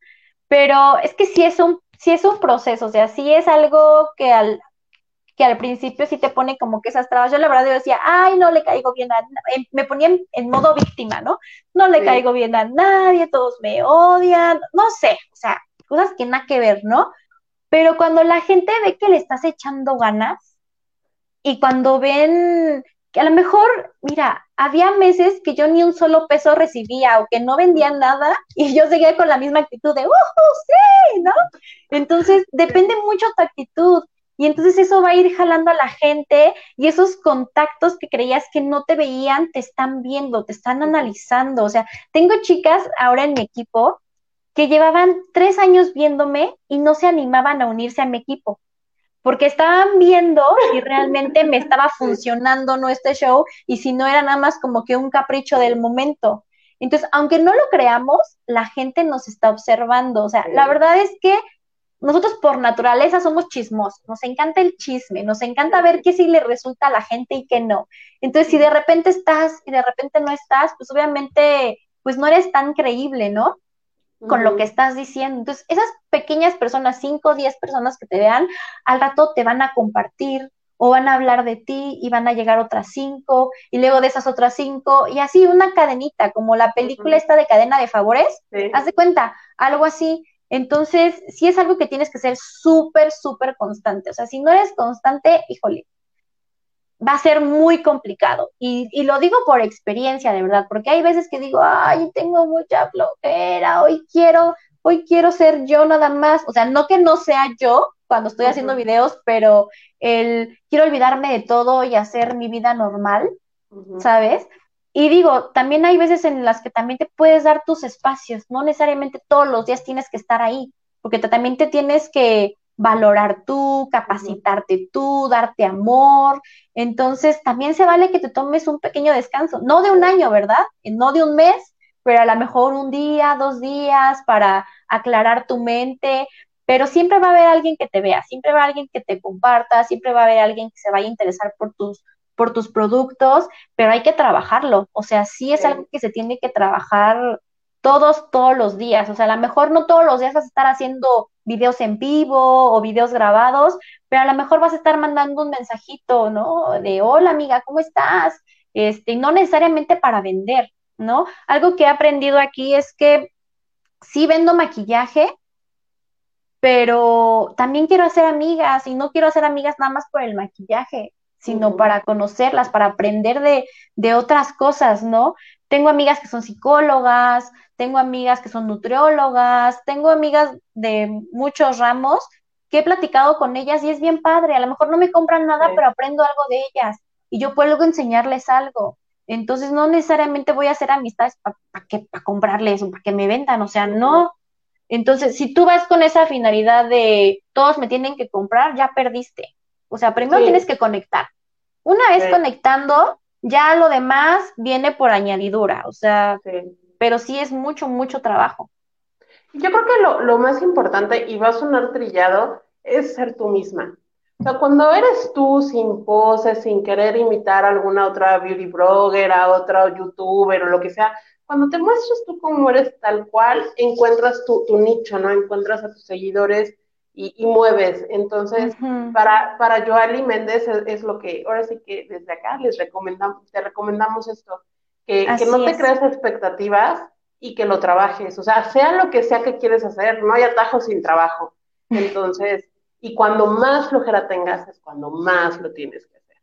Speaker 2: pero es que sí es un, sí es un proceso, o sea, sí es algo que al, que al principio sí te pone como que esas trabas. Yo la verdad yo decía, ay, no le caigo bien a me ponía en, modo víctima, ¿no? No le caigo bien a nadie, todos me odian, no sé, o sea, cosas que nada que ver, ¿no? Pero cuando la gente ve que le estás echando ganas y cuando ven que a lo mejor, mira, había meses que yo ni un solo peso recibía o que no vendía nada y yo seguía con la misma actitud de, ¡uh, sí! ¿no? Entonces, depende mucho tu actitud. Y entonces eso va a ir jalando a la gente y esos contactos que creías que no te veían, te están viendo, te están analizando. O sea, tengo chicas ahora en mi equipo que llevaban tres años viéndome y no se animaban a unirse a mi equipo porque estaban viendo si realmente me estaba (laughs) funcionando no este show y si no era nada más como que un capricho del momento. Entonces, aunque no lo creamos, la gente nos está observando. O sea, la verdad es que nosotros por naturaleza somos chismosos, nos encanta el chisme, nos encanta ver qué sí le resulta a la gente y qué no. Entonces, si de repente estás y de repente no estás, pues obviamente, pues no eres tan creíble, ¿no? Con lo que estás diciendo. Entonces, esas pequeñas personas, 5 o 10 personas que te vean, al rato te van a compartir o van a hablar de ti y van a llegar otras cinco y luego de esas otras cinco y así una cadenita, como la película esta de cadena de favores, haz de cuenta, algo así. Entonces, sí es algo que tienes que ser súper, súper constante. O sea, si no eres constante, híjole, va a ser muy complicado. Y, y, lo digo por experiencia, de verdad, porque hay veces que digo, ay, tengo mucha flojera, hoy quiero, hoy quiero ser yo nada más. O sea, no que no sea yo cuando estoy haciendo videos, pero el quiero olvidarme de todo y hacer mi vida normal, ¿sabes? Y digo, también hay veces en las que también te puedes dar tus espacios, no necesariamente todos los días tienes que estar ahí, porque también te tienes que valorar tú, capacitarte tú, darte amor. Entonces, también se vale que te tomes un pequeño descanso, no de un año, ¿verdad? No de un mes, pero a lo mejor un día, dos días para aclarar tu mente, pero siempre va a haber alguien que te vea, siempre va a haber alguien que te comparta, siempre va a haber alguien que se vaya a interesar por tus por tus productos, pero hay que trabajarlo, o sea, sí es algo que se tiene que trabajar todos, todos los días. O sea, a lo mejor no todos los días vas a estar haciendo videos en vivo o videos grabados, pero a lo mejor vas a estar mandando un mensajito, ¿no? De hola amiga, ¿cómo estás? Este, no necesariamente para vender, ¿no? Algo que he aprendido aquí es que sí vendo maquillaje, pero también quiero hacer amigas y no quiero hacer amigas nada más por el maquillaje, sino para conocerlas, para aprender de, de otras cosas, ¿no? Tengo amigas que son psicólogas, tengo amigas que son nutriólogas, tengo amigas de muchos ramos que he platicado con ellas y es bien padre. A lo mejor no me compran nada, pero aprendo algo de ellas y yo puedo luego enseñarles algo. Entonces no necesariamente voy a hacer amistades para que para comprarles o para que me vendan, o sea, no. Entonces, si tú vas con esa finalidad de todos me tienen que comprar, ya perdiste. O sea, primero tienes que conectar. Una vez conectando, ya lo demás viene por añadidura, o sea, pero sí es mucho, mucho trabajo.
Speaker 1: Yo creo que lo, lo, más importante, y va a sonar trillado, es ser tú misma. O sea, cuando eres tú sin poses, sin querer imitar a alguna otra beauty blogger, a otra youtuber o lo que sea, cuando te muestras tú como eres tal cual, encuentras tu, tu nicho, ¿no? Encuentras a tus seguidores y, mueves. Entonces, para, para Joali Méndez es, lo que, ahora sí que desde acá les recomendamos, te recomendamos esto, que, que no te creas expectativas y que lo trabajes. O sea, sea lo que sea que quieres hacer, no hay atajo sin trabajo. Entonces, y cuando más flojera tengas es cuando más lo tienes que hacer.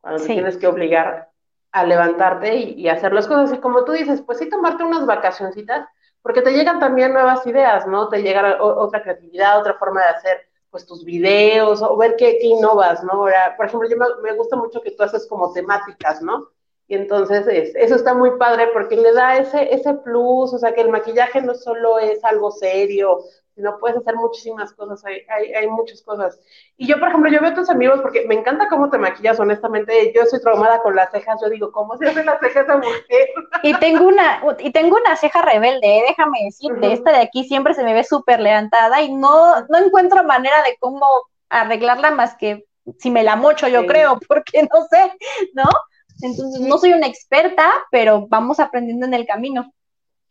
Speaker 1: Cuando te tienes que obligar a levantarte y, hacer las cosas. Y como tú dices, pues sí tomarte unas vacacioncitas, porque te llegan también nuevas ideas, ¿no? Te llega otra creatividad, otra forma de hacer pues tus videos o ver qué, innovas, ¿no? Ahora, por ejemplo, yo me, me, gusta mucho que tú haces como temáticas, ¿no? Y entonces eso está muy padre porque le da ese, ese plus, o sea, que el maquillaje no solo es algo serio, no puedes hacer muchísimas cosas, hay, hay, muchas cosas. Y yo, por ejemplo, yo veo a tus amigos porque me encanta cómo te maquillas, honestamente, yo soy traumada con las cejas, yo digo, ¿cómo se hacen las cejas esa mujer?
Speaker 2: Y tengo una, y tengo una ceja rebelde, ¿eh? déjame decirte, esta de aquí siempre se me ve súper levantada y no, no encuentro manera de cómo arreglarla más que si me la mocho, yo creo, (laughs) porque no sé, ¿no? Entonces, no soy una experta, pero vamos aprendiendo en el camino.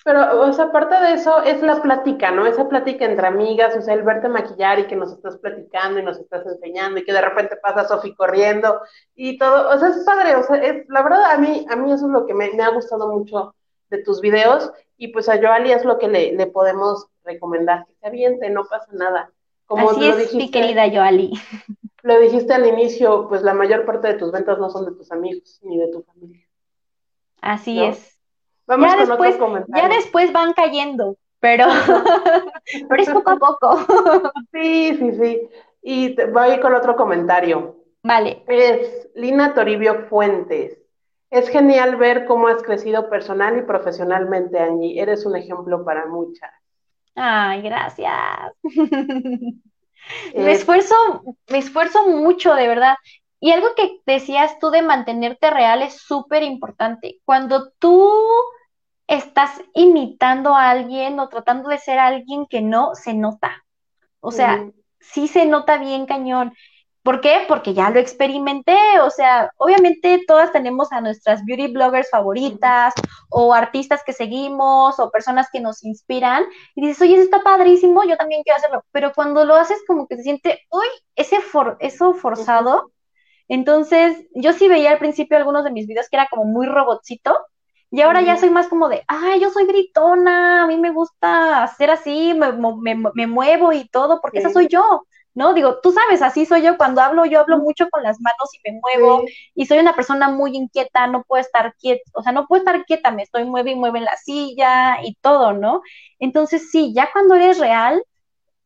Speaker 1: Pero, o sea, aparte de eso, es la plática, ¿no? Esa plática entre amigas, o sea, el verte maquillar y que nos estás platicando y nos estás enseñando y que de repente pasa Sofi corriendo y todo, o sea, es padre, o sea, es, la verdad a mí, a mí eso es lo que me, ha gustado mucho de tus videos y pues a Joali es lo que le, le podemos recomendar, que se aviente, no pasa nada.
Speaker 2: Como Así es, dijiste, mi querida Joali.
Speaker 1: Lo dijiste al inicio, pues la mayor parte de tus ventas no son de tus amigos ni de tu familia.
Speaker 2: Así es ya después, Ya después van cayendo, pero, (laughs) pero es poco a poco. (laughs)
Speaker 1: sí, sí, sí. Y voy con otro comentario.
Speaker 2: Vale.
Speaker 1: Es Lina Toribio Fuentes. Es genial ver cómo has crecido personal y profesionalmente, Angie. Eres un ejemplo para muchas.
Speaker 2: Ay, gracias. (laughs) me esfuerzo, me esfuerzo mucho, de verdad. Y algo que decías tú de mantenerte real es súper importante. Cuando tú estás imitando a alguien o tratando de ser alguien que no se nota. O sea, sí se nota bien cañón. ¿Por qué? Porque ya lo experimenté. O sea, obviamente todas tenemos a nuestras beauty bloggers favoritas o artistas que seguimos o personas que nos inspiran y dices, oye, eso está padrísimo, yo también quiero hacerlo. Pero cuando lo haces como que se siente, uy, ese eso forzado. Entonces, yo sí veía al principio algunos de mis videos que era como muy robotcito y ahora ya soy más como de, ay, yo soy gritona, a mí me gusta hacer así, me, me, muevo y todo, porque esa soy yo, ¿no? Digo, tú sabes, así soy yo, cuando hablo, yo hablo mucho con las manos y me muevo, y soy una persona muy inquieta, no puedo estar quieta, o sea, no puedo estar quieta, me estoy mueve y mueve en la silla y todo, ¿no? Entonces, sí, ya cuando eres real,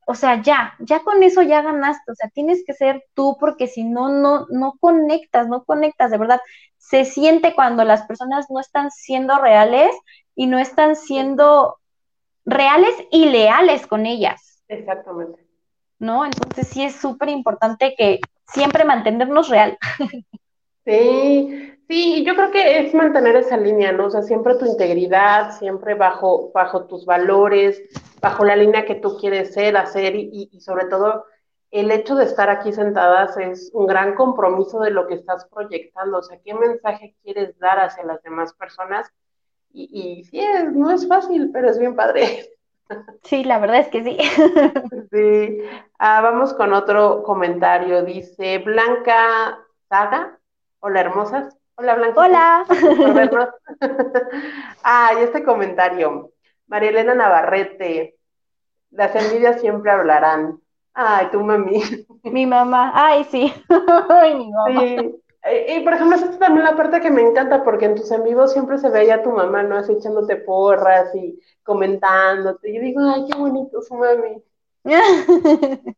Speaker 2: o sea, ya, ya con eso ya ganaste, o sea, tienes que ser tú porque si no, no, no conectas, no conectas, de verdad, se siente cuando las personas no están siendo reales y no están siendo reales y leales con ellas.
Speaker 1: Exactamente.
Speaker 2: ¿No? Entonces sí es súper importante que siempre mantenernos real.
Speaker 1: Sí, sí, yo creo que es mantener esa línea, ¿no? O sea, siempre tu integridad, siempre bajo, bajo tus valores, bajo la línea que tú quieres ser, hacer y, y sobre todo el hecho de estar aquí sentadas es un gran compromiso de lo que estás proyectando, o sea, qué mensaje quieres dar hacia las demás personas. Y, y sí, es, no es fácil, pero es bien padre.
Speaker 2: Sí, la verdad es que sí. (laughs)
Speaker 1: Sí. Ah, vamos con otro comentario. Dice Blanca Saga. Hola, hermosas. Hola, Blanca.
Speaker 2: Hola. (laughs) (laughs)
Speaker 1: ah, y este comentario. María Elena Navarrete. Las envidias siempre hablarán. Ay, tu mami.
Speaker 2: Mi mamá, ay, sí. ay, mi mamá. Sí.
Speaker 1: Y, por ejemplo, esta es también la parte que me encanta, porque en tus amigos siempre se veía tu mamá, ¿no? Así echándote porras y comentándote. Y digo, ay, qué bonito su mami. (laughs)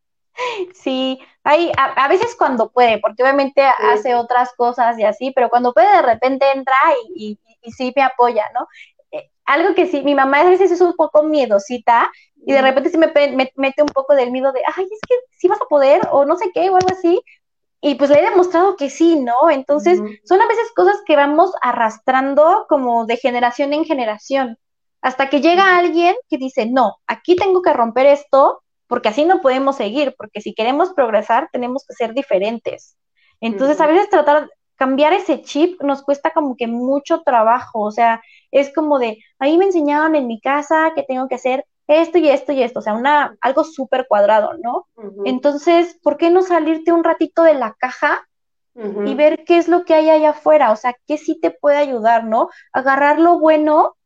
Speaker 2: sí, hay, a, veces cuando puede, porque obviamente hace otras cosas y así, pero cuando puede de repente entra y, y, y sí me apoya, ¿no? Eh, algo que sí, mi mamá a veces es un poco miedosita y de repente se me, mete un poco del miedo de, ay, es que sí vas a poder o no sé qué o algo así. Y pues le he demostrado que sí, ¿no? Entonces, son a veces cosas que vamos arrastrando como de generación en generación, hasta que llega alguien que dice, no, aquí tengo que romper esto porque así no podemos seguir, porque si queremos progresar tenemos que ser diferentes. Entonces, a veces tratar, cambiar ese chip nos cuesta como que mucho trabajo, o sea, es como de, ahí me enseñaron en mi casa que tengo que hacer esto y esto y esto, o sea, una, algo súper cuadrado, ¿no? Entonces, ¿por qué no salirte un ratito de la caja y ver qué es lo que hay allá afuera? O sea, qué sí te puede ayudar, ¿no? Agarrar lo bueno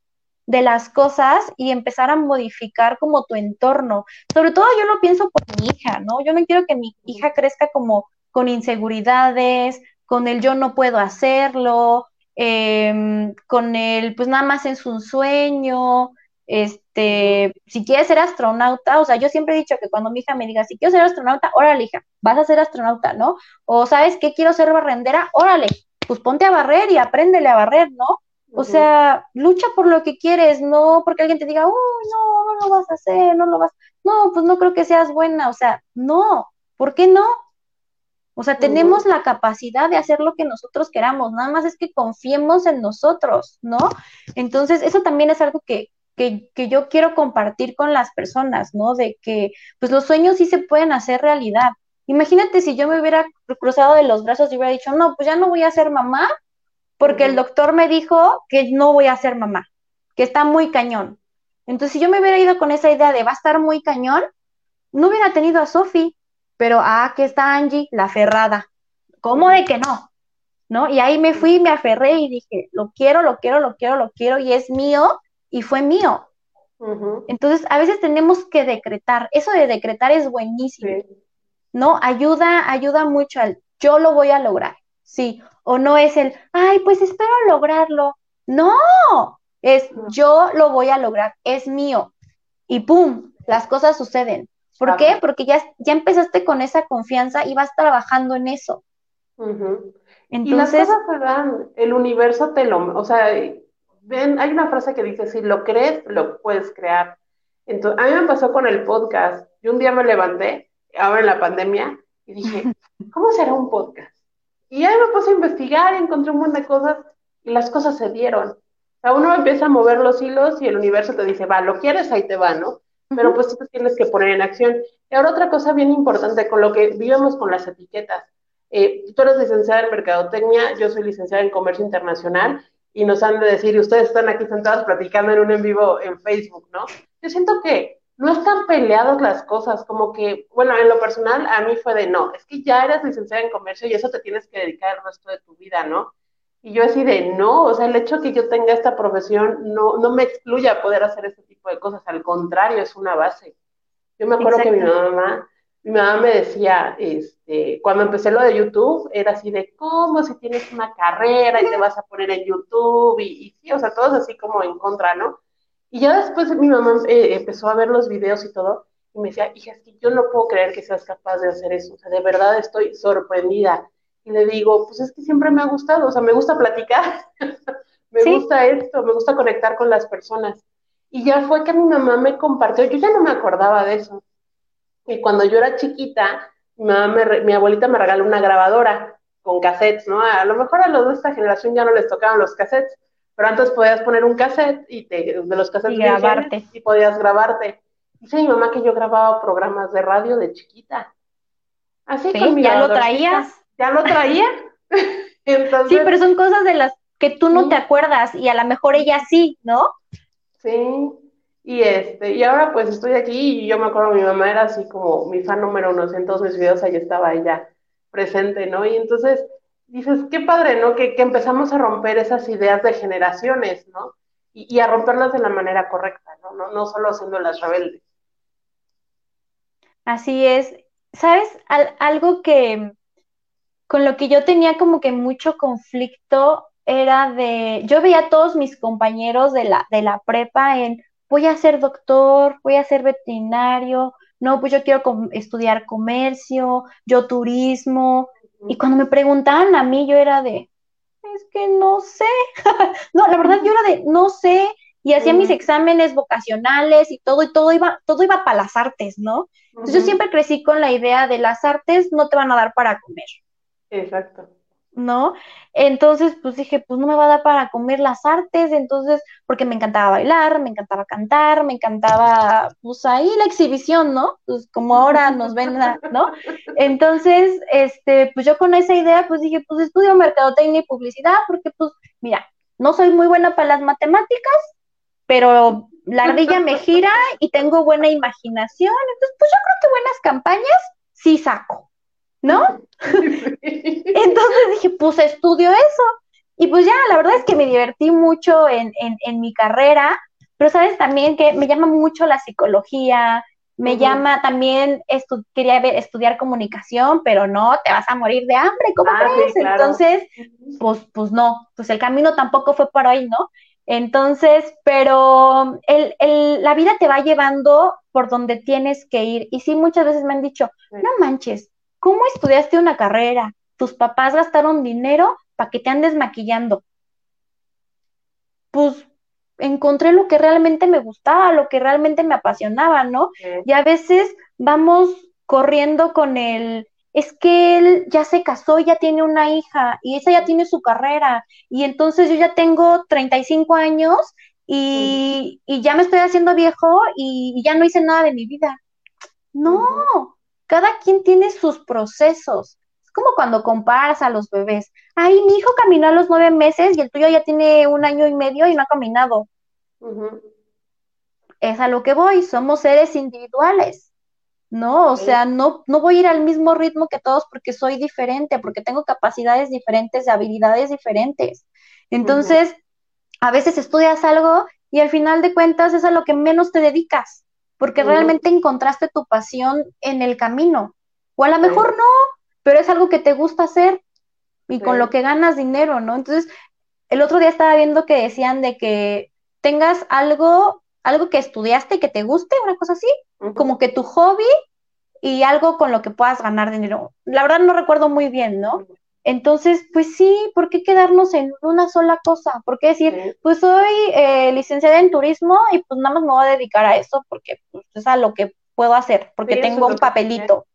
Speaker 2: de las cosas y empezar a modificar como tu entorno. Sobre todo yo lo pienso por mi hija, ¿no? Yo no quiero que mi hija crezca como con inseguridades, con el yo no puedo hacerlo, em, con el pues nada más es un sueño, este, si quieres ser astronauta, o sea, yo siempre he dicho que cuando mi hija me diga, si quiero ser astronauta, órale, hija, vas a ser astronauta, ¿no? O sabes que quiero ser barrendera, órale, pues ponte a barrer y apréndele a barrer, ¿no? O sea, lucha por lo que quieres, no porque alguien te diga, uy, no, no lo vas a hacer, no lo vas, no, pues no creo que seas buena, o sea, no, ¿por qué no? O sea, tenemos la capacidad de hacer lo que nosotros queramos, nada más es que confiemos en nosotros, ¿no? Entonces, eso también es algo que, que, que, yo quiero compartir con las personas, ¿no? De que, pues los sueños sí se pueden hacer realidad. Imagínate si yo me hubiera cruzado de los brazos y hubiera dicho, no, pues ya no voy a ser mamá, porque el doctor me dijo que no voy a ser mamá, que está muy cañón. Entonces, si yo me hubiera ido con esa idea de va a estar muy cañón, no hubiera tenido a Sofi, pero ah, aquí está Angie, la aferrada. ¿Cómo de que no? ¿No? Y ahí me fui, me aferré y dije, lo quiero, lo quiero, lo quiero, lo quiero y es mío y fue mío. Entonces, a veces tenemos que decretar. Eso de decretar es buenísimo. ¿No? Ayuda, ayuda mucho al yo lo voy a lograr. Sí. O no es el, ay, pues espero lograrlo. No, es yo lo voy a lograr, es mío. Y pum, las cosas suceden. ¿Por qué? Porque ya, ya empezaste con esa confianza y vas trabajando en eso.
Speaker 1: Entonces, y las cosas se dan, el universo te lo, o sea, ven, hay una frase que dice, si lo crees, lo puedes crear. Entonces, a mí me pasó con el podcast. Yo un día me levanté, ahora en la pandemia, y dije, (laughs) ¿cómo será un podcast? Y ahí me puse a investigar y encontré un montón de cosas y las cosas se dieron. O sea, uno empieza a mover los hilos y el universo te dice, va, lo quieres, ahí te va, ¿no? pero pues tú tienes que poner en acción. Y ahora otra cosa bien importante con lo que vivimos con las etiquetas. Eh, tú eres licenciada en Mercadotecnia, yo soy licenciada en Comercio Internacional y nos han de decir, y ustedes están aquí sentados platicando en un en vivo en Facebook, ¿no? Yo siento que no están peleadas las cosas, como que, bueno, en lo personal a mí fue de, no, es que ya eres licenciada en Comercio y eso te tienes que dedicar el resto de tu vida, ¿no? Y yo así de, no, o sea, el hecho de que yo tenga esta profesión no, no me excluye a poder hacer este tipo de cosas, al contrario, es una base. Yo me acuerdo que mi mamá, mi mamá me decía, este, cuando empecé lo de YouTube, era así de, ¿cómo si tienes una carrera y te vas a poner en YouTube? Y, y sí, o sea, todos así como en contra, ¿no? Y ya después mi mamá eh, empezó a ver los videos y todo, y me decía, hija, es que yo no puedo creer que seas capaz de hacer eso, o sea, de verdad estoy sorprendida y le digo, pues es que siempre me ha gustado, o sea, me gusta platicar, (laughs) me gusta esto, me gusta conectar con las personas. Y ya fue que mi mamá me compartió, yo ya no me acordaba de eso. Y cuando yo era chiquita, mi, mamá mi abuelita me regaló una grabadora con cassettes, ¿no? A lo mejor a los de esta generación ya no les tocaban los cassettes, pero antes podías poner un cassette y te, de los cassettes
Speaker 2: y grabarte.
Speaker 1: Y podías grabarte. Dice mi mamá que yo grababa programas de radio de chiquita.
Speaker 2: Así sí, ya lo traías
Speaker 1: ya lo traía. (laughs) (laughs)
Speaker 2: sí, pero son cosas de las que tú no te acuerdas y a lo mejor ella sí, ¿no?
Speaker 1: Sí, y este, y ahora pues estoy aquí y yo me acuerdo mi mamá era así como mi fan número uno, en todos mis videos ahí estaba ella presente, ¿no? Y entonces dices, qué padre, ¿no? Que, empezamos a romper esas ideas de generaciones, ¿no? Y, a romperlas de la manera correcta, ¿no? No, no solo siendo las rebeldes.
Speaker 2: Así es. ¿Sabes? algo que, con lo que yo tenía como que mucho conflicto era de, yo veía a todos mis compañeros de la, de la prepa en, voy a ser doctor, voy a ser veterinario, no, pues yo quiero estudiar comercio, yo turismo, y cuando me preguntaban a mí, yo era de, es que no sé, (laughs) no, la verdad yo era de, no sé, y hacía mis exámenes vocacionales y todo, y todo iba, todo iba para las artes, ¿no? Entonces yo siempre crecí con la idea de las artes no te van a dar para comer.
Speaker 1: Exacto.
Speaker 2: ¿No? Entonces, pues dije, pues no me va a dar para comer las artes, entonces, porque me encantaba bailar, me encantaba cantar, me encantaba, pues ahí la exhibición, ¿no? Pues como ahora nos ven, ¿no? Entonces, este, pues yo con esa idea, pues dije, pues estudio mercadotecnia y publicidad, porque pues, mira, no soy muy buena para las matemáticas, pero la ardilla me gira y tengo buena imaginación, entonces, pues yo creo que buenas campañas sí saco. ¿No? Entonces dije, pues estudio eso. Y pues ya, la verdad es que me divertí mucho en, mi carrera, pero sabes también que me llama mucho la psicología, me llama también, quería estudiar comunicación, pero no, te vas a morir de hambre, ¿cómo ah, crees? Entonces, pues, pues no, pues el camino tampoco fue por ahí, ¿no? Entonces, pero la vida te va llevando por donde tienes que ir. Y sí, muchas veces me han dicho, no manches, ¿Cómo estudiaste una carrera? Tus papás gastaron dinero para que te andes maquillando. Pues encontré lo que realmente me gustaba, lo que realmente me apasionaba, ¿no? Y a veces vamos corriendo con el, es que él ya se casó, ya tiene una hija y esa ya tiene su carrera y entonces yo ya tengo 35 años y, y ya me estoy haciendo viejo y, y, ya no hice nada de mi vida. No, cada quien tiene sus procesos. Es como cuando comparas a los bebés. Ay, mi hijo caminó a los nueve meses y el tuyo ya tiene un año y medio y no ha caminado. Es a lo que voy, somos seres individuales. ¿no? O sea, no, no voy a ir al mismo ritmo que todos porque soy diferente, porque tengo capacidades diferentes, habilidades diferentes. Entonces, a veces estudias algo y al final de cuentas es a lo que menos te dedicas porque realmente encontraste tu pasión en el camino. O a lo mejor no, pero es algo que te gusta hacer y con lo que ganas dinero, ¿no? Entonces, el otro día estaba viendo que decían de que tengas algo, algo que estudiaste y que te guste, una cosa así, como que tu hobby y algo con lo que puedas ganar dinero. La verdad no recuerdo muy bien, ¿no? Entonces, pues sí, ¿por qué quedarnos en una sola cosa? ¿Por qué decir, pues soy eh, licenciada en turismo y pues nada más me voy a dedicar a eso porque pues, es a lo que puedo hacer, porque tengo un papelito,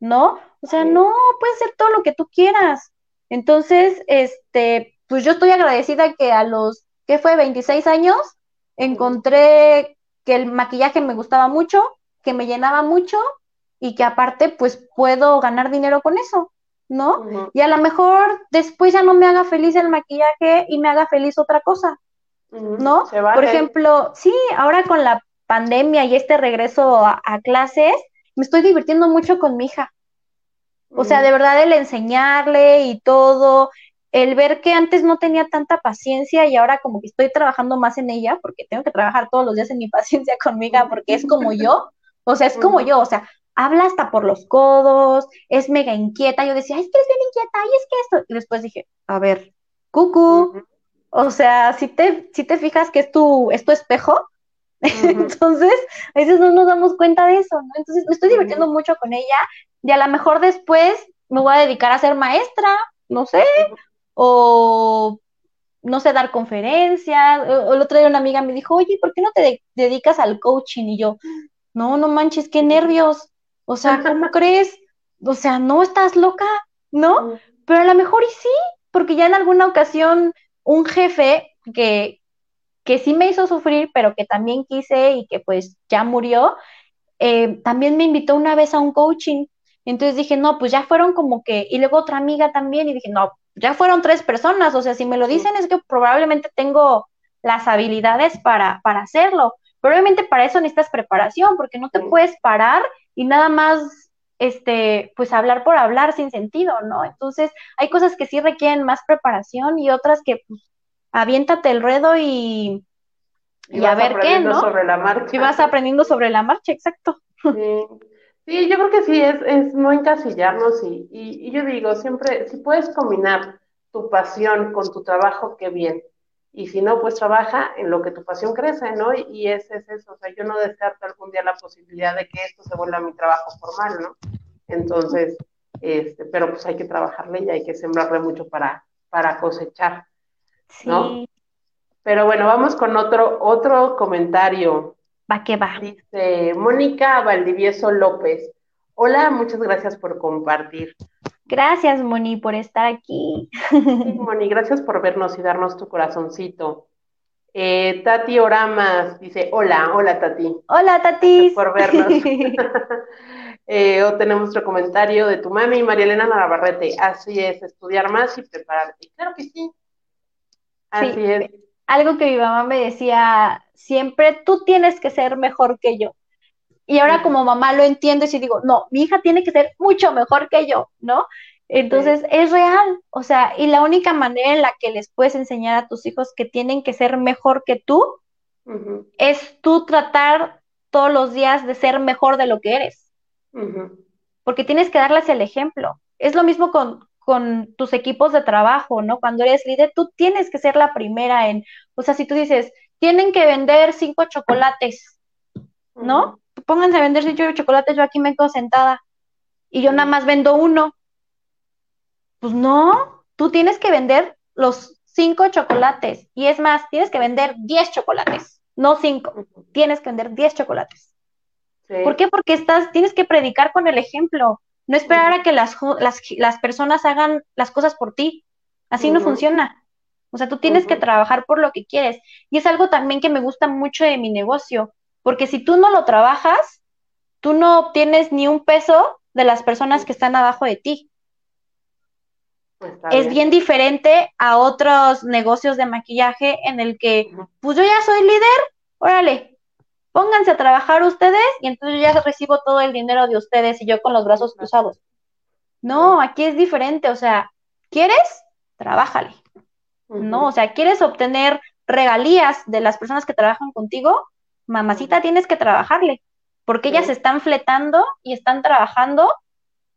Speaker 2: ¿no? O sea, no, puede ser todo lo que tú quieras. Entonces, este, pues yo estoy agradecida que a los, ¿qué fue? 26 años, encontré que el maquillaje me gustaba mucho, que me llenaba mucho y que aparte, pues puedo ganar dinero con eso. ¿No? Y a lo mejor después ya no me haga feliz el maquillaje y me haga feliz otra cosa, ¿no? Por ejemplo, sí, ahora con la pandemia y este regreso a, clases, me estoy divirtiendo mucho con mi hija. O sea, de verdad el enseñarle y todo, el ver que antes no tenía tanta paciencia y ahora como que estoy trabajando más en ella, porque tengo que trabajar todos los días en mi (laughs) paciencia conmigo, porque es como yo, o sea, es como yo, o sea, habla hasta por los codos, es mega inquieta. Yo decía, es que es bien inquieta, y es que esto. Y después dije, a ver, cucu, o sea, si te, si te fijas que es tu, es tu espejo, (laughs) entonces a veces no nos damos cuenta de eso, ¿no? Entonces me estoy divirtiendo mucho con ella y a lo mejor después me voy a dedicar a ser maestra, no sé, o no sé, dar conferencias. O, el otro día una amiga me dijo, oye, ¿por qué no te dedicas al coaching? Y yo, no, no manches, qué nervios. O sea, ¿cómo crees? O sea, no estás loca, ¿no? Pero a lo mejor y sí, porque ya en alguna ocasión un jefe que, que sí me hizo sufrir, pero que también quise y que pues ya murió, eh, también me invitó una vez a un coaching. Entonces dije, no, pues ya fueron como que, y luego otra amiga también, y dije, no, ya fueron tres personas, o sea, si me lo dicen es que probablemente tengo las habilidades para, para hacerlo. Probablemente para eso necesitas preparación, porque no te puedes parar y nada más, este, pues hablar por hablar sin sentido, ¿no? Entonces, hay cosas que sí requieren más preparación y otras que, pues, aviéntate el ruedo y,
Speaker 1: y, a ver qué, ¿no? sobre la marcha.
Speaker 2: Y vas aprendiendo sobre la marcha, exacto.
Speaker 1: Sí, yo creo que sí, es, es no encasillarnos y, y, y yo digo, siempre, si puedes combinar tu pasión con tu trabajo, qué bien y si no, pues trabaja en lo que tu pasión crece, ¿no? Y, ese es eso, o sea, yo no descarto algún día la posibilidad de que esto se vuelva mi trabajo formal, ¿no? Entonces, este, pero pues hay que trabajarle y hay que sembrarle mucho para, para cosechar, ¿no? Pero bueno, vamos con otro, otro comentario.
Speaker 2: Va que va.
Speaker 1: Dice Mónica Valdivieso López. Hola, muchas gracias por compartir.
Speaker 2: Gracias, Moni, por estar aquí.
Speaker 1: Moni, gracias por vernos y darnos tu corazoncito. Eh, Tati Oramas dice, hola, hola Tati.
Speaker 2: Hola Tati.
Speaker 1: por vernos. (laughs) (laughs) eh, o tenemos otro comentario de tu mami, María Elena Navarrete. Así es, estudiar más y prepararte. Claro que sí. Así es.
Speaker 2: Algo que mi mamá me decía siempre, tú tienes que ser mejor que yo. Y ahora como mamá lo entiendo y digo, no, mi hija tiene que ser mucho mejor que yo, ¿no? Entonces es real, o sea, y la única manera en la que les puedes enseñar a tus hijos que tienen que ser mejor que tú es tú tratar todos los días de ser mejor de lo que eres. Porque tienes que darles el ejemplo. Es lo mismo con, con tus equipos de trabajo, ¿no? Cuando eres líder, tú tienes que ser la primera en, o sea, si tú dices, tienen que vender cinco chocolates, ¿no? Pónganse a vender cinco chocolates, yo aquí me quedo sentada y yo nada más vendo uno. Pues no, tú tienes que vender los cinco chocolates y es más, tienes que vender diez chocolates, no cinco, tienes que vender diez chocolates. ¿Por qué? Porque estás, tienes que predicar con el ejemplo, no esperar a que las, las, personas hagan las cosas por ti. Así no funciona. O sea, tú tienes que trabajar por lo que quieres. Y es algo también que me gusta mucho de mi negocio. Porque si tú no lo trabajas, tú no obtienes ni un peso de las personas que están abajo de ti. es bien. diferente a otros negocios de maquillaje en el que, pues yo ya soy líder, órale, pónganse a trabajar ustedes y entonces yo ya recibo todo el dinero de ustedes y yo con los brazos cruzados. No, aquí es diferente, o sea, ¿quieres? Trabájale. ¿No? O sea, ¿quieres obtener regalías de las personas que trabajan contigo? Mamacita, tienes que trabajarle, porque ellas están fletando y están trabajando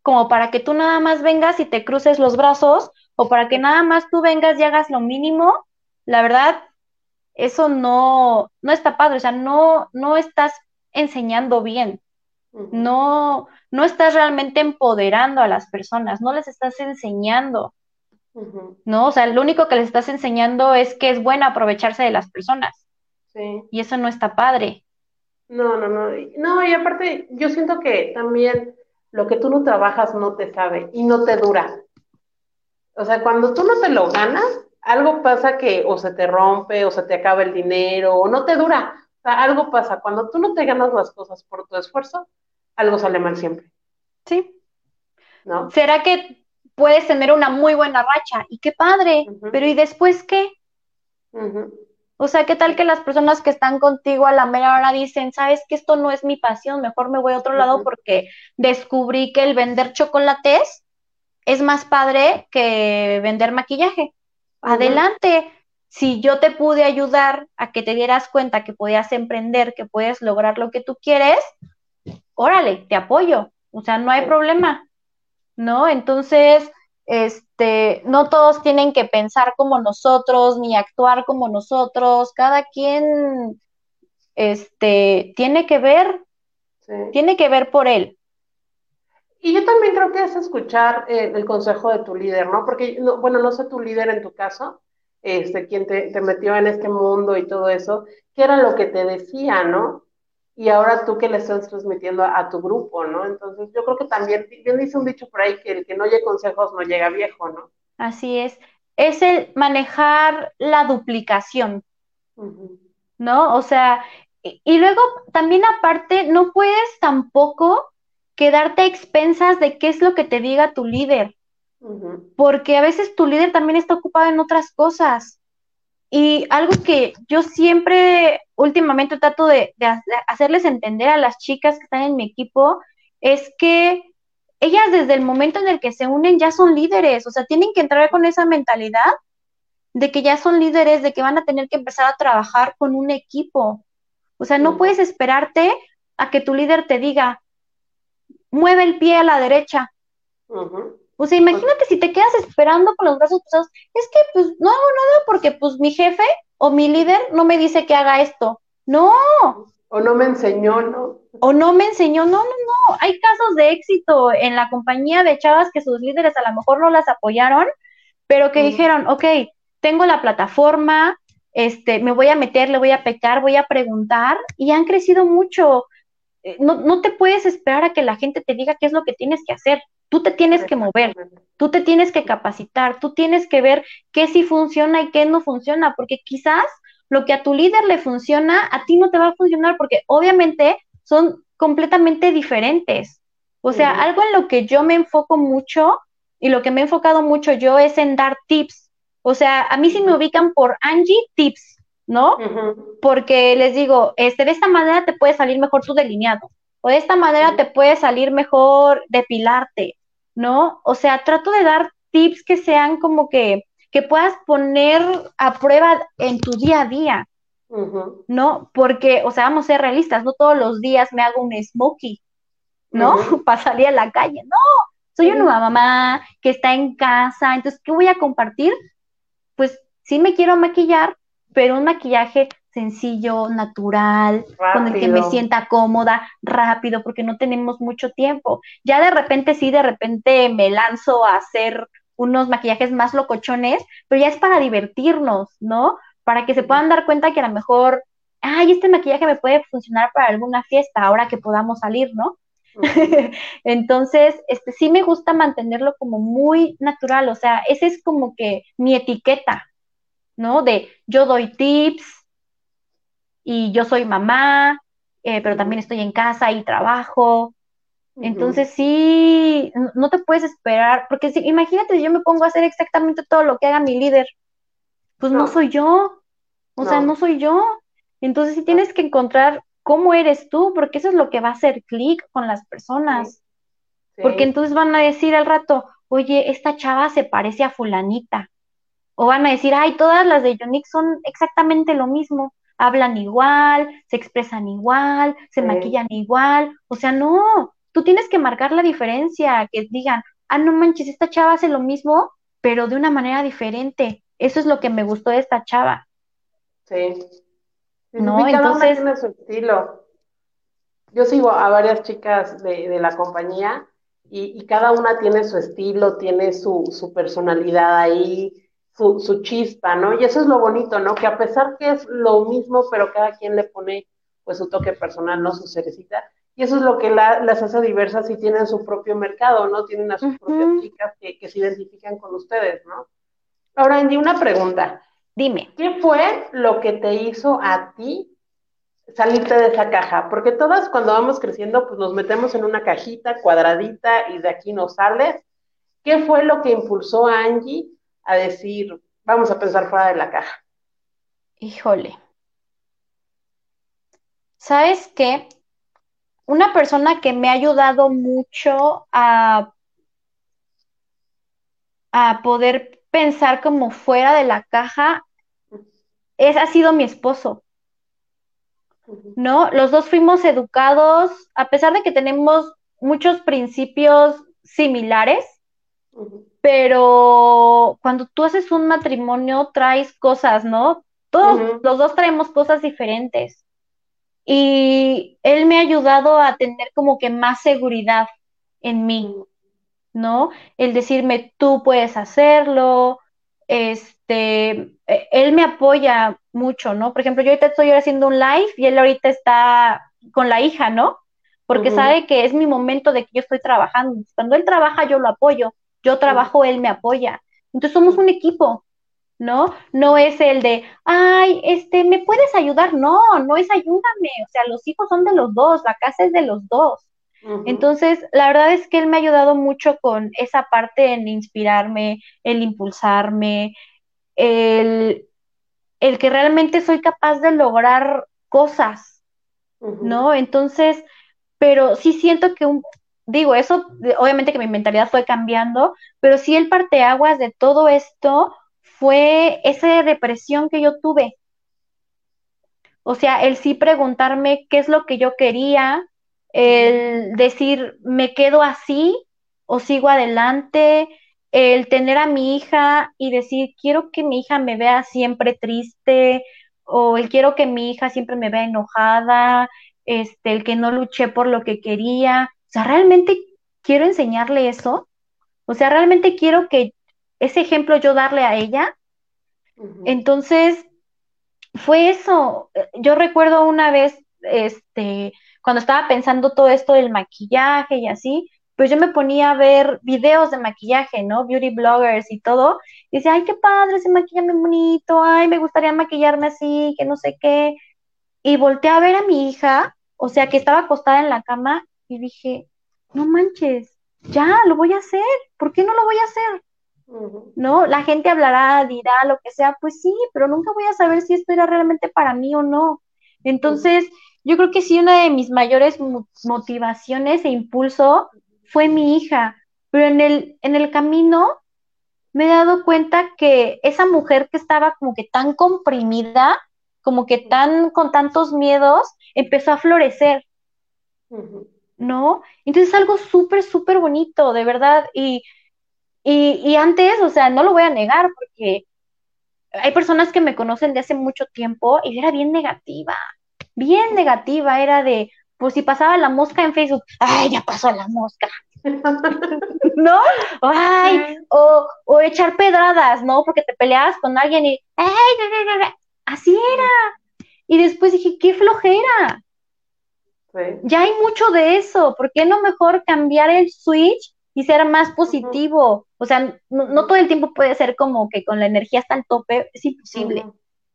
Speaker 2: como para que tú nada más vengas y te cruces los brazos o para que nada más tú vengas y hagas lo mínimo, la verdad, eso no, no está padre, o sea, no, no estás enseñando bien, no, no estás realmente empoderando a las personas, no les estás enseñando, ¿no? O sea, lo único que les estás enseñando es que es bueno aprovecharse de las personas. Y eso no está padre.
Speaker 1: No, no, no. No, y aparte, yo siento que también lo que tú no trabajas no te sabe y no te dura. O sea, cuando tú no te lo ganas, algo pasa que o se te rompe o se te acaba el dinero o no te dura. O sea, algo pasa. Cuando tú no te ganas las cosas por tu esfuerzo, algo sale mal siempre.
Speaker 2: Sí. ¿No? ¿Será que puedes tener una muy buena racha? Y qué padre, pero ¿y después qué? O sea, ¿qué tal que las personas que están contigo a la mera hora dicen, sabes que esto no es mi pasión, mejor me voy a otro lado porque descubrí que el vender chocolates es más padre que vender maquillaje? Adelante. Si yo te pude ayudar a que te dieras cuenta que podías emprender, que puedes lograr lo que tú quieres, órale, te apoyo. O sea, no hay problema. ¿No? Entonces, este, no todos tienen que pensar como nosotros, ni actuar como nosotros, cada quien, este, tiene que ver, tiene que ver por él.
Speaker 1: Y yo también creo que es escuchar eh, el consejo de tu líder, ¿no? Porque, bueno, no sé tu líder en tu caso, este, quien te, te, metió en este mundo y todo eso, qué era lo que te decía, ¿no? Y ahora tú que le estás transmitiendo a, tu grupo, ¿no? Entonces yo creo que también, bien dice un dicho por ahí que el que no oye consejos no llega viejo, ¿no?
Speaker 2: Así es. Es el manejar la duplicación, ¿no? O sea, y, luego también aparte no puedes tampoco quedarte a expensas de qué es lo que te diga tu líder, porque a veces tu líder también está ocupado en otras cosas. Y algo que yo siempre, últimamente trato de, hacerles entender a las chicas que están en mi equipo, es que ellas desde el momento en el que se unen ya son líderes, o sea, tienen que entrar con esa mentalidad de que ya son líderes, de que van a tener que empezar a trabajar con un equipo. O sea, no puedes esperarte a que tu líder te diga, mueve el pie a la derecha. O sea, imagínate si te quedas esperando con los brazos cruzados, es que pues no hago nada porque pues mi jefe o mi líder no me dice que haga esto. No.
Speaker 1: O no me enseñó, ¿no?
Speaker 2: O no me enseñó, no, no, no. Hay casos de éxito en la compañía de chavas que sus líderes a lo mejor no las apoyaron, pero que dijeron, ok, tengo la plataforma, este, me voy a meter, le voy a pecar, voy a preguntar, y han crecido mucho. Eh, no, no te puedes esperar a que la gente te diga qué es lo que tienes que hacer Tú te tienes que mover, tú te tienes que capacitar, tú tienes que ver qué sí funciona y qué no funciona, porque quizás lo que a tu líder le funciona, a ti no te va a funcionar, porque obviamente son completamente diferentes. O sea, algo en lo que yo me enfoco mucho y lo que me he enfocado mucho yo es en dar tips. O sea, a mí sí me ubican por Angie Tips, ¿no? Porque les digo, este, de esta manera te puede salir mejor tu delineado, o de esta manera te puede salir mejor depilarte, ¿no? O sea, trato de dar tips que sean como que, que puedas poner a prueba en tu día a día, ¿no? Porque, o sea, vamos a ser realistas, no todos los días me hago un smokey, ¿no? (laughs) Para salir a la calle, no, soy una mamá que está en casa, entonces, ¿qué voy a compartir? Pues sí me quiero maquillar, pero un maquillaje sencillo, natural, con el que me sienta cómoda, rápido, porque no tenemos mucho tiempo. Ya de repente sí, de repente me lanzo a hacer unos maquillajes más locochones, pero ya es para divertirnos, ¿no? Para que se puedan dar cuenta que a lo mejor, ay, este maquillaje me puede funcionar para alguna fiesta ahora que podamos salir, ¿no? (laughs) Entonces, este sí me gusta mantenerlo como muy natural, o sea, ese es como que mi etiqueta, ¿no? De yo doy tips y yo soy mamá, eh, pero también estoy en casa y trabajo. Entonces sí, no te puedes esperar, porque si, imagínate, si yo me pongo a hacer exactamente todo lo que haga mi líder, pues no, soy yo, o sea, no soy yo. Entonces sí tienes que encontrar cómo eres tú, porque eso es lo que va a hacer clic con las personas. Porque entonces van a decir al rato, oye, esta chava se parece a fulanita. O van a decir, ay, todas las de Yonix son exactamente lo mismo. Hablan igual, se expresan igual, se maquillan igual. O sea, no, tú tienes que marcar la diferencia, que digan, ah, no manches, esta chava hace lo mismo, pero de una manera diferente. Eso es lo que me gustó de esta chava.
Speaker 1: Sí. ¿no? Entonces. tiene su estilo. Yo sigo a varias chicas de, la compañía y, cada una tiene su estilo, tiene su, personalidad ahí, su, chispa, ¿no? Y eso es lo bonito, ¿no? Que a pesar que es lo mismo, pero cada quien le pone pues su toque personal, ¿no? Su cerecita. Y eso es lo que las hace diversas y tienen su propio mercado, ¿no? Tienen a sus propias chicas que, que se identifican con ustedes, ¿no? Ahora, Andy, una pregunta.
Speaker 2: Dime.
Speaker 1: ¿Qué fue lo que te hizo a ti salirte de esa caja? Porque todas cuando vamos creciendo, pues nos metemos en una cajita cuadradita y de aquí nos sales. ¿Qué fue lo que impulsó a Angie a decir, vamos a pensar fuera de la caja?
Speaker 2: Híjole. ¿Sabes qué? Una persona que me ha ayudado mucho a, a poder pensar como fuera de la caja, es, ha sido mi esposo. ¿No? Los dos fuimos educados, a pesar de que tenemos muchos principios similares, pero cuando tú haces un matrimonio traes cosas, ¿no? Todos los dos traemos cosas diferentes. Y él me ha ayudado a tener como que más seguridad en mí. ¿no? El decirme, tú puedes hacerlo, este, e, él me apoya mucho, ¿no? Por ejemplo, yo ahorita estoy haciendo un live y él ahorita está con la hija, ¿no? Porque sabe que es mi momento de que yo estoy trabajando. Cuando él trabaja, yo lo apoyo. Yo trabajo, él me apoya. Entonces somos un equipo, ¿no? No es el de, ay, este, ¿me puedes ayudar? No, no es ayúdame. O sea, los hijos son de los dos, la casa es de los dos. Entonces, la verdad es que él me ha ayudado mucho con esa parte en inspirarme, el impulsarme, el, que realmente soy capaz de lograr cosas, ¿no? Entonces, pero sí siento que un, digo, eso, obviamente que mi mentalidad fue cambiando, pero sí el parteaguas de todo esto fue esa depresión que yo tuve. O sea, el sí preguntarme qué es lo que yo quería, el decir, me quedo así o sigo adelante, el tener a mi hija y decir, quiero que mi hija me vea siempre triste o el quiero que mi hija siempre me vea enojada, este, el que no luché por lo que quería. O sea, realmente quiero enseñarle eso. O sea, realmente quiero que ese ejemplo yo darle a ella. Entonces, fue eso. Yo recuerdo una vez, este, cuando estaba pensando todo esto del maquillaje y así, pues yo me ponía a ver videos de maquillaje, ¿no? Beauty bloggers y todo. Y decía, ay, qué padre, se maquilla muy bonito, ay, me gustaría maquillarme así, que no sé qué. Y volteé a ver a mi hija, o sea, que estaba acostada en la cama y dije, no manches, ya, lo voy a hacer, ¿por qué no lo voy a hacer? ¿No? La gente hablará, dirá lo que sea, pues sí, pero nunca voy a saber si esto era realmente para mí o no. Entonces, yo creo que sí, una de mis mayores motivaciones e impulso fue mi hija, pero en el, en el camino me he dado cuenta que esa mujer que estaba como que tan comprimida, como que tan con tantos miedos, empezó a florecer. ¿No? Entonces es algo súper, súper bonito, de verdad. Y, y, y antes, o sea, no lo voy a negar porque hay personas que me conocen de hace mucho tiempo y era bien negativa, bien negativa, era de, pues si pasaba la mosca en Facebook, ay, ya pasó la mosca. (laughs) ¿No? Ay, o, o, echar pedradas, ¿no? Porque te peleabas con alguien y, ay, así era. Y después dije, qué flojera. Ya hay mucho de eso, ¿por qué no mejor cambiar el switch y ser más positivo? O sea, no, todo el tiempo puede ser como que con la energía hasta el tope, es imposible.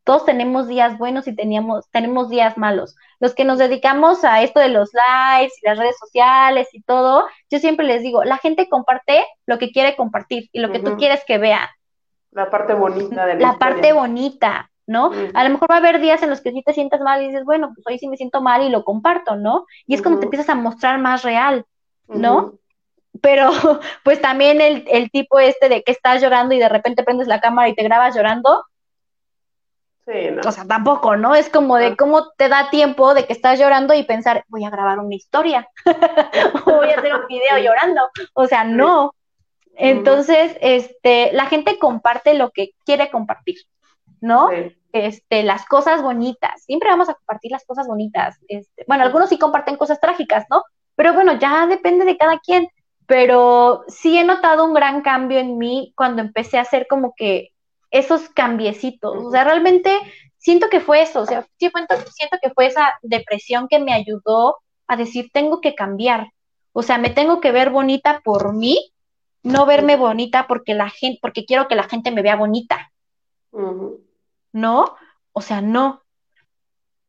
Speaker 2: Todos tenemos días buenos y teníamos, tenemos días malos. Los que nos dedicamos a esto de los lives y las redes sociales y todo, yo siempre les digo, la gente comparte lo que quiere compartir y lo que tú quieres que vean.
Speaker 1: La parte bonita de
Speaker 2: la, la parte bonita. ¿No? A lo mejor va a haber días en los que sí te sientas mal y dices, bueno, pues hoy sí me siento mal y lo comparto, ¿no? Y es como te empiezas a mostrar más real, ¿no? Pero (laughs) pues también el, el, tipo este de que estás llorando y de repente prendes la cámara y te grabas llorando.
Speaker 1: Sí, no.
Speaker 2: O sea, tampoco, ¿no? Es como de cómo te da tiempo de que estás llorando y pensar, voy a grabar una historia, (laughs) o voy a hacer un (laughs) video llorando. O sea, no. Entonces, este, la gente comparte lo que quiere compartir. ¿No? Este, las cosas bonitas, siempre vamos a compartir las cosas bonitas. Este, bueno, algunos sí comparten cosas trágicas, ¿no? Pero bueno, ya depende de cada quien. Pero sí he notado un gran cambio en mí cuando empecé a hacer como que esos cambiecitos. O sea, realmente siento que fue eso. O sea, siento, siento que fue esa depresión que me ayudó a decir, tengo que cambiar. O sea, me tengo que ver bonita por mí, no verme bonita porque la gente, porque quiero que la gente me vea bonita. ¿No? O sea, no.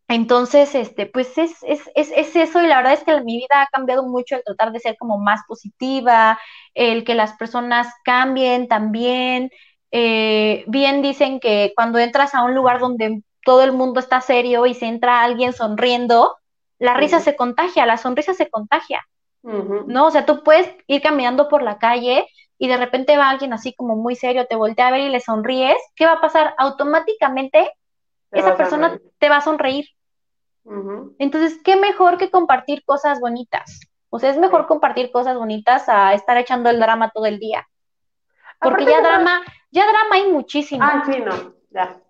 Speaker 2: Entonces, este, pues es, es, es, es, eso y la verdad es que mi vida ha cambiado mucho el tratar de ser como más positiva, el que las personas cambien también. Eh, bien dicen que cuando entras a un lugar donde todo el mundo está serio y se entra alguien sonriendo, la risa se contagia, la sonrisa se contagia, ¿no? O sea, tú puedes ir caminando por la calle y de repente va alguien así como muy serio, te voltea a ver y le sonríes, ¿qué va a pasar? Automáticamente esa persona te va a sonreír. Entonces, ¿qué mejor que compartir cosas bonitas? O sea, es mejor compartir cosas bonitas a estar echando el drama todo el día. Porque ya drama, ya drama hay muchísimo.
Speaker 1: Ah, sí, no, ya.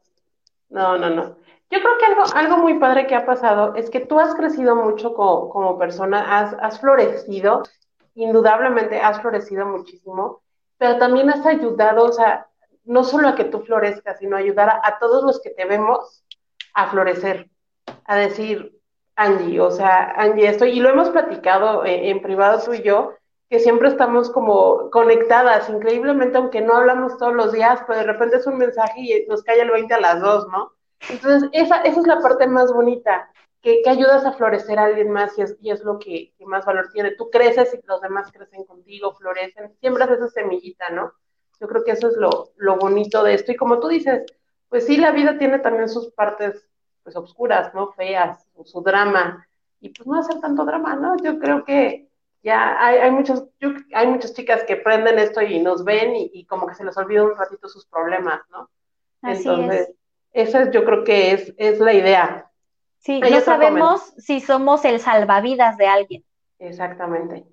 Speaker 1: No, no, no. Yo creo que algo, algo muy padre que ha pasado es que tú has crecido mucho como, como persona, has, has florecido indudablemente has florecido muchísimo, pero también has ayudado, o sea, no solo a que tú florezcas, sino ayudar a, todos los que te vemos a florecer, a decir, Angie, o sea, Angie, estoy, y lo hemos platicado en, privado tú y yo, que siempre estamos como conectadas, increíblemente, aunque no hablamos todos los días, pero de repente es un mensaje y nos cae el 20 a las 2, ¿no? Entonces, esa, esa es la parte más bonita, que, ayudas a florecer a alguien más y es, y es lo que, más valor tiene. Tú creces y los demás crecen contigo, florecen, siembras esa semillita, ¿no? Yo creo que eso es lo, lo bonito de esto. Y como tú dices, pues sí, la vida tiene también sus partes, pues, oscuras, ¿no? Feas, su, drama. Y pues no hacer tanto drama, ¿no? Yo creo que ya hay, hay, muchos, hay muchas chicas que prenden esto y nos ven y, como que se les olvida un ratito sus problemas, ¿no? Entonces, esa yo creo que es, es la idea,
Speaker 2: Sí, no sabemos si somos el salvavidas de alguien.
Speaker 1: Exactamente.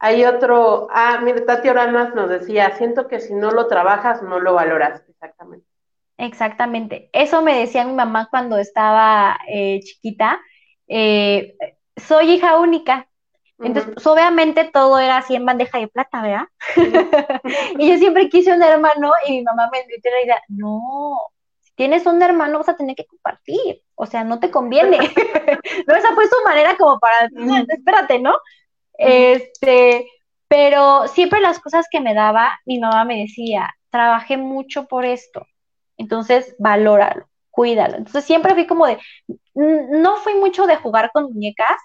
Speaker 1: Hay otro, ah, mire, Tati Oranas nos decía, siento que si no lo trabajas, no lo valoras. Exactamente.
Speaker 2: Exactamente. Eso me decía mi mamá cuando estaba eh, chiquita. Eh, soy hija única. Entonces, pues, obviamente todo era así en bandeja de plata, ¿verdad? (laughs) y yo siempre quise un hermano y mi mamá me dio la idea, no, tienes un hermano, vas a tener que compartir, o sea, no te conviene. (laughs) no, esa fue su manera como para, espérate, ¿no? Este, Pero siempre las cosas que me daba, mi mamá me decía, trabajé mucho por esto, entonces valóralo, cuídalo. Entonces siempre fui como de, no fui mucho de jugar con muñecas,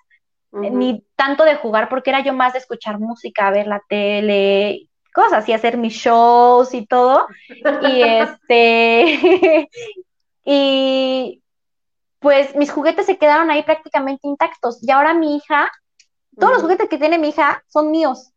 Speaker 2: ni tanto de jugar porque era yo más de escuchar música, ver la tele, cosas y hacer mis shows y todo. Y (laughs) este, (laughs) y pues mis juguetes se quedaron ahí prácticamente intactos. Y ahora mi hija, todos los juguetes que tiene mi hija son míos,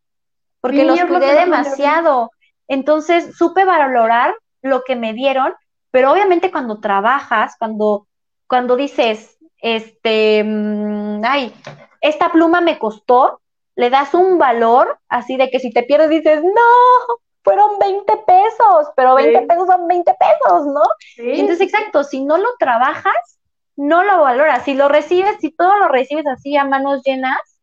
Speaker 2: porque los cuidé demasiado. Entonces supe valorar lo que me dieron, pero obviamente cuando trabajas, cuando, cuando dices, este, mm, ay, esta pluma me costó, le das un valor así de que si te pierdes dices, no, fueron 20 pesos, pero 20 pesos son 20 pesos, ¿no? Entonces, exacto, si no lo trabajas, no lo valoras. Si lo recibes, si todo lo recibes así a manos llenas,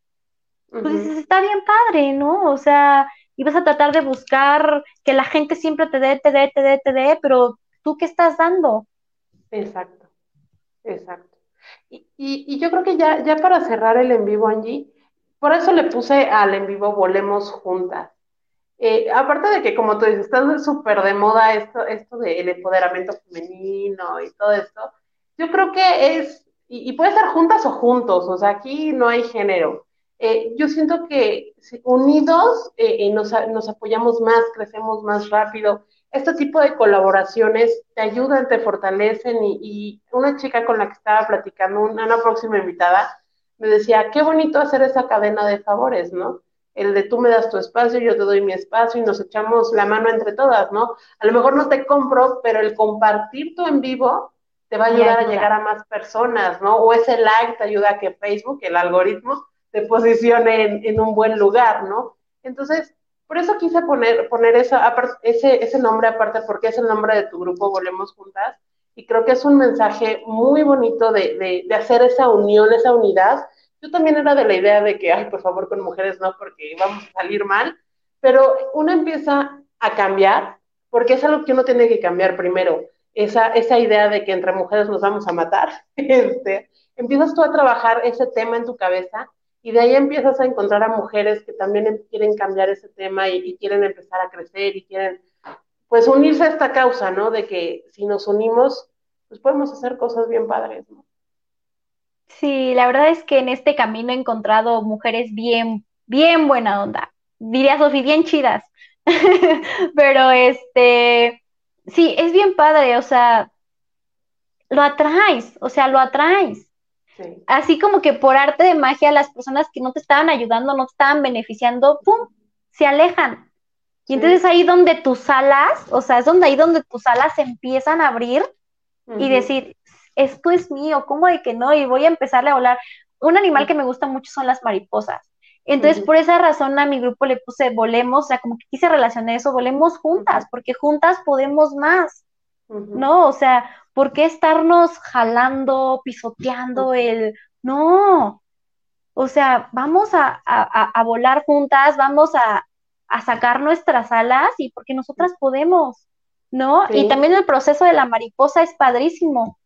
Speaker 2: pues dices, está bien padre, ¿no? O sea, y vas a tratar de buscar que la gente siempre te dé, te dé, te dé, te dé, pero tú qué estás dando.
Speaker 1: Exacto, exacto. Y, y, yo creo que ya, ya para cerrar el en vivo, Angie, por eso le puse al en vivo Volemos Juntas. Eh, aparte de que, como tú dices, está súper de moda esto, esto del empoderamiento femenino y todo esto, yo creo que es, y, puede ser juntas o juntos, o sea, aquí no hay género. Eh, yo siento que unidos eh, nos, nos, apoyamos más, crecemos más rápido. Este tipo de colaboraciones te ayudan, te fortalecen y, y una chica con la que estaba platicando, una, una próxima invitada, me decía, qué bonito hacer esa cadena de favores, ¿no? El de tú me das tu espacio, yo te doy mi espacio y nos echamos la mano entre todas, ¿no? A lo mejor no te compro, pero el compartir tu en vivo te va a ayudar a llegar a más personas, ¿no? O ese like te ayuda a que Facebook, el algoritmo, te posicione en, un buen lugar, ¿no? Entonces, por eso quise poner, poner esa, ese, ese nombre aparte, porque es el nombre de tu grupo Volemos Juntas, y creo que es un mensaje muy bonito de, de, hacer esa unión, esa unidad. Yo también era de la idea de que, ay, por favor, con mujeres no, porque vamos a salir mal, pero uno empieza a cambiar, porque es algo que uno tiene que cambiar primero. Esa, esa idea de que entre mujeres nos vamos a matar, (laughs) este, empiezas tú a trabajar ese tema en tu cabeza y de ahí empiezas a encontrar a mujeres que también quieren cambiar ese tema y, y quieren empezar a crecer y quieren pues unirse a esta causa, ¿no? De que si nos unimos, pues podemos hacer cosas bien padres, ¿no?
Speaker 2: Sí, la verdad es que en este camino he encontrado mujeres bien, bien buena onda. Diría Sofi, bien chidas. (laughs) Pero este, sí, es bien padre, o sea, lo atraes, o sea, lo atraes. Sí. Así como que por arte de magia las personas que no te estaban ayudando, no te estaban beneficiando, ¡pum! se alejan. Y entonces ahí donde tus alas, o sea, es donde ahí donde tus alas se empiezan a abrir y decir, esto es mío, ¿cómo de que no? Y voy a empezarle a volar. Un animal que me gusta mucho son las mariposas. Entonces, por esa razón a mi grupo le puse volemos, o sea, como que quise relacionar eso, volemos juntas, porque juntas podemos más, ¿no? O sea, ¿por qué estarnos jalando, pisoteando el... No, o sea, vamos a, a volar juntas, vamos a, a sacar nuestras alas y porque nosotras podemos, ¿no? Y también el proceso de la mariposa es padrísimo,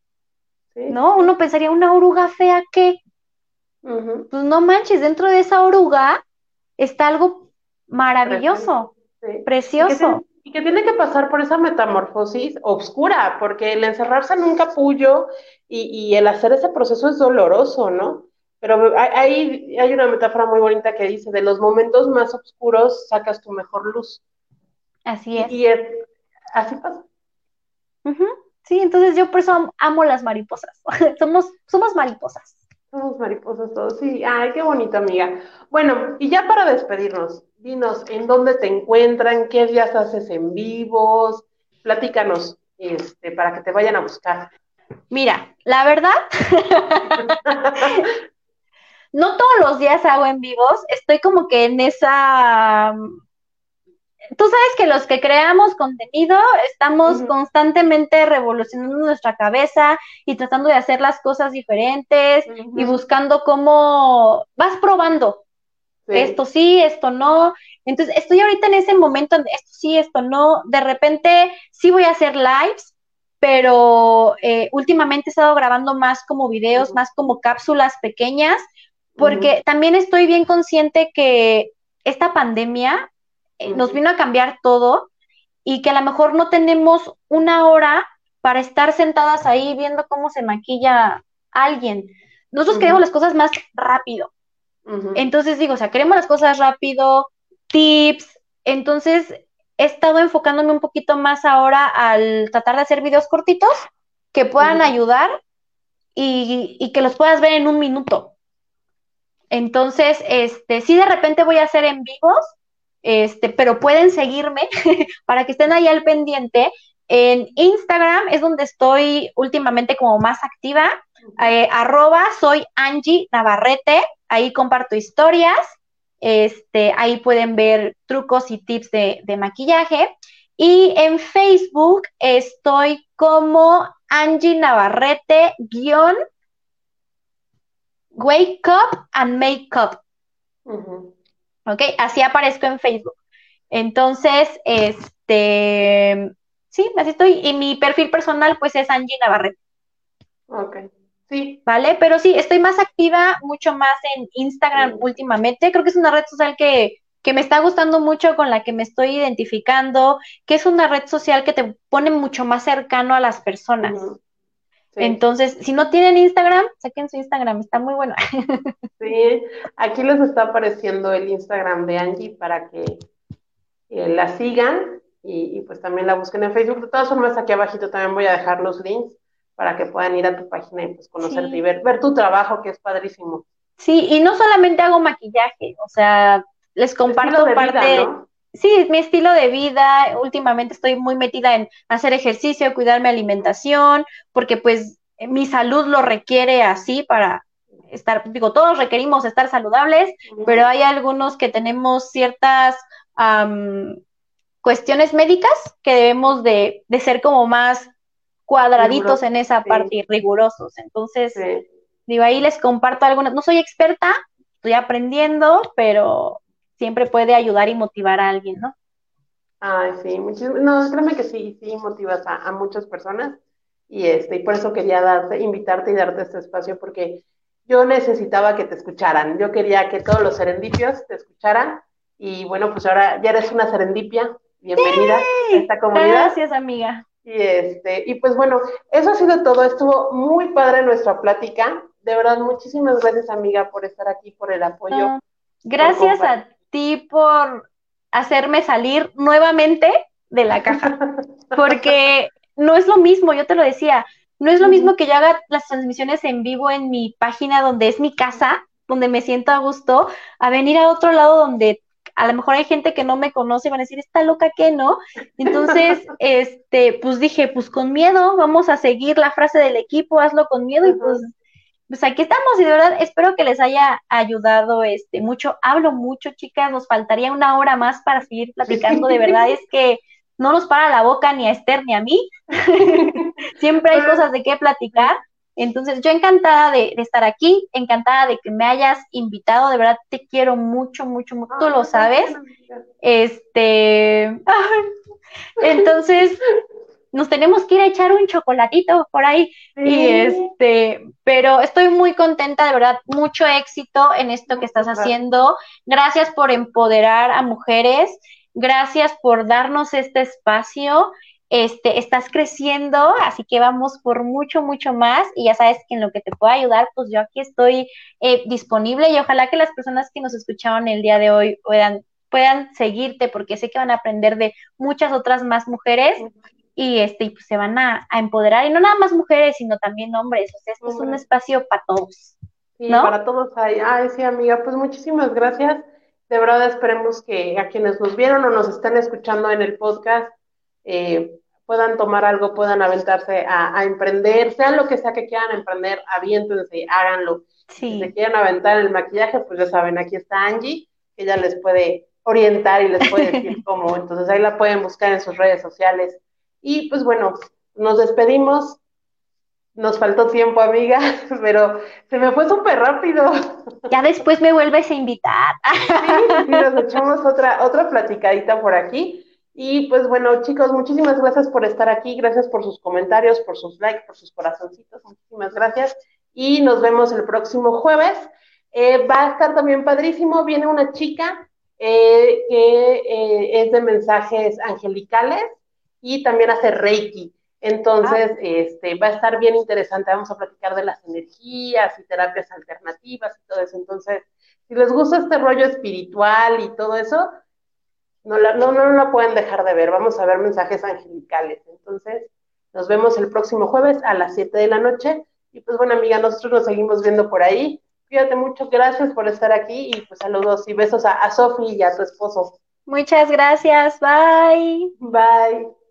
Speaker 2: ¿no? Uno pensaría, una oruga fea, ¿qué? Pues no manches, dentro de esa oruga está algo maravilloso, precioso.
Speaker 1: Y que, tiene que pasar por esa metamorfosis oscura, porque el encerrarse en un capullo y, y el hacer ese proceso es doloroso, ¿no? Pero hay, hay una metáfora muy bonita que dice, de los momentos más oscuros sacas tu mejor luz.
Speaker 2: Así es.
Speaker 1: Y así pasa.
Speaker 2: Sí, entonces yo por eso amo las mariposas. (laughs) somos, somos mariposas.
Speaker 1: Somos mariposas todos, sí. Ay, qué bonito, amiga. Bueno, y ya para despedirnos, dinos en dónde te encuentran, qué días haces en vivos, platícanos, este, para que te vayan a buscar.
Speaker 2: Mira, la verdad, (laughs) no todos los días hago en vivos, estoy como que en esa... Tú sabes que los que creamos contenido estamos constantemente revolucionando nuestra cabeza y tratando de hacer las cosas diferentes y buscando cómo vas probando. Esto sí, esto no. Entonces, estoy ahorita en ese momento, esto sí, esto no. De repente sí voy a hacer lives, pero eh, últimamente he estado grabando más como videos, más como cápsulas pequeñas porque también estoy bien consciente que esta pandemia nos vino a cambiar todo y que a lo mejor no tenemos una hora para estar sentadas ahí viendo cómo se maquilla alguien. Nosotros queremos las cosas más rápido. Entonces digo, o sea, queremos las cosas rápido, tips. Entonces he estado enfocándome un poquito más ahora al tratar de hacer videos cortitos que puedan ayudar y, y, que los puedas ver en un minuto. Entonces, este, sí de repente voy a hacer en vivos, este, pero pueden seguirme (laughs) para que estén ahí al pendiente. En Instagram es donde estoy últimamente como más activa. Eh, soy Angie Navarrete, ahí comparto historias, este, ahí pueden ver trucos y tips de, de maquillaje. Y en Facebook estoy como Angie Navarrete guion Wake Up and Make Up. Ok, así aparezco en Facebook. Entonces, este, sí, así estoy. Y mi perfil personal, pues, es Angie Navarrete.
Speaker 1: Ok, sí.
Speaker 2: ¿Vale? Pero sí, estoy más activa, mucho más en Instagram últimamente. Creo que es una red social que, que me está gustando mucho, con la que me estoy identificando, que es una red social que te pone mucho más cercano a las personas. Entonces, si no tienen Instagram, saquen su Instagram, está muy bueno. (laughs)
Speaker 1: Sí, aquí les está apareciendo el Instagram de Angie para que eh, la sigan y, pues también la busquen en Facebook. De todas formas, aquí abajito también voy a dejar los links para que puedan ir a tu página y pues conocerte y ver, ver tu trabajo, que es padrísimo.
Speaker 2: Sí, y no solamente hago maquillaje, o sea, les comparto parte sí, mi estilo de vida, últimamente estoy muy metida en hacer ejercicio, cuidar mi alimentación, porque pues mi salud lo requiere así para estar, digo, todos requerimos estar saludables, pero hay algunos que tenemos ciertas cuestiones médicas que debemos de, ser como más cuadraditos en esa parte y rigurosos. Entonces, digo, ahí les comparto algunas, no soy experta, estoy aprendiendo, pero siempre puede ayudar y motivar a alguien, ¿no?
Speaker 1: Ay, sí, muchísimo. No, créeme que sí, sí motivas a, muchas personas y este, y por eso quería darte, invitarte y darte este espacio porque yo necesitaba que te escucharan. Yo quería que todos los serendipios te escucharan y bueno, pues ahora ya eres una serendipia. Bienvenida a esta comunidad.
Speaker 2: Gracias, amiga.
Speaker 1: Y este, y pues bueno, eso ha sido todo. Estuvo muy padre nuestra plática. De verdad, muchísimas gracias, amiga, por estar aquí, por el apoyo.
Speaker 2: gracias a por hacerme salir nuevamente de la caja, (laughs) porque no es lo mismo, yo te lo decía, no es lo mismo que yo haga las transmisiones en vivo en mi página donde es mi casa, donde me siento a gusto, a venir a otro lado donde a lo mejor hay gente que no me conoce y van a decir, está loca que no. Entonces, (laughs) este, pues dije, pues con miedo, vamos a seguir la frase del equipo, hazlo con miedo, y pues pues aquí estamos y de verdad espero que les haya ayudado este mucho. Hablo mucho, chicas, nos faltaría una hora más para seguir platicando. De verdad es que no nos para la boca ni a Esther ni a mí. (laughs) Siempre hay cosas de qué platicar. Entonces, yo encantada de, estar aquí, encantada de que me hayas invitado, de verdad te quiero mucho, mucho, mucho, tú lo sabes. Este, entonces, nos tenemos que ir a echar un chocolatito por ahí. Y este, pero estoy muy contenta, de verdad, mucho éxito en esto que estás haciendo. Gracias por empoderar a mujeres, gracias por darnos este espacio. Este, estás creciendo, así que vamos por mucho, mucho más. Y ya sabes que en lo que te pueda ayudar, pues yo aquí estoy eh, disponible y ojalá que las personas que nos escucharon el día de hoy puedan puedan seguirte porque sé que van a aprender de muchas otras más mujeres y este pues se van a, empoderar y no nada más mujeres sino también hombres o sea este es un espacio para todos
Speaker 1: sí, para todos hay. Ay sí amiga pues muchísimas gracias. De verdad esperemos que a quienes nos vieron o nos están escuchando en el podcast eh, puedan tomar algo puedan aventarse a, emprender sea lo que sea que quieran emprender aviéntense háganlo. Si se quieren aventar el maquillaje pues ya saben aquí está Angie ella les puede orientar y les puede decir (laughs) cómo. Entonces ahí la pueden buscar en sus redes sociales y pues bueno, nos despedimos. Nos faltó tiempo, amiga, (laughs) pero se me fue súper rápido.
Speaker 2: Ya después me vuelves a invitar. (laughs)
Speaker 1: Sí, nos echamos otra, otra platicadita por aquí. Y pues bueno, chicos, muchísimas gracias por estar aquí, gracias por sus comentarios, por sus likes, por sus corazoncitos, muchísimas gracias. Y nos vemos el próximo jueves. Eh, va a estar también padrísimo, viene una chica eh, que eh, es de mensajes angelicales y también hace Reiki. Entonces, ah. este, va a estar bien interesante. Vamos a platicar de las energías y terapias alternativas y todo eso. Entonces, si les gusta este rollo espiritual y todo eso, no la, no, no, no pueden dejar de ver. Vamos a ver mensajes angelicales. Entonces, nos vemos el próximo jueves a las 7 de la noche. Y pues bueno, amiga, nosotros nos seguimos viendo por ahí. Cuídate mucho, gracias por estar aquí y pues saludos y besos a, a Sofi y a tu esposo.
Speaker 2: Muchas gracias, bye.
Speaker 1: Bye.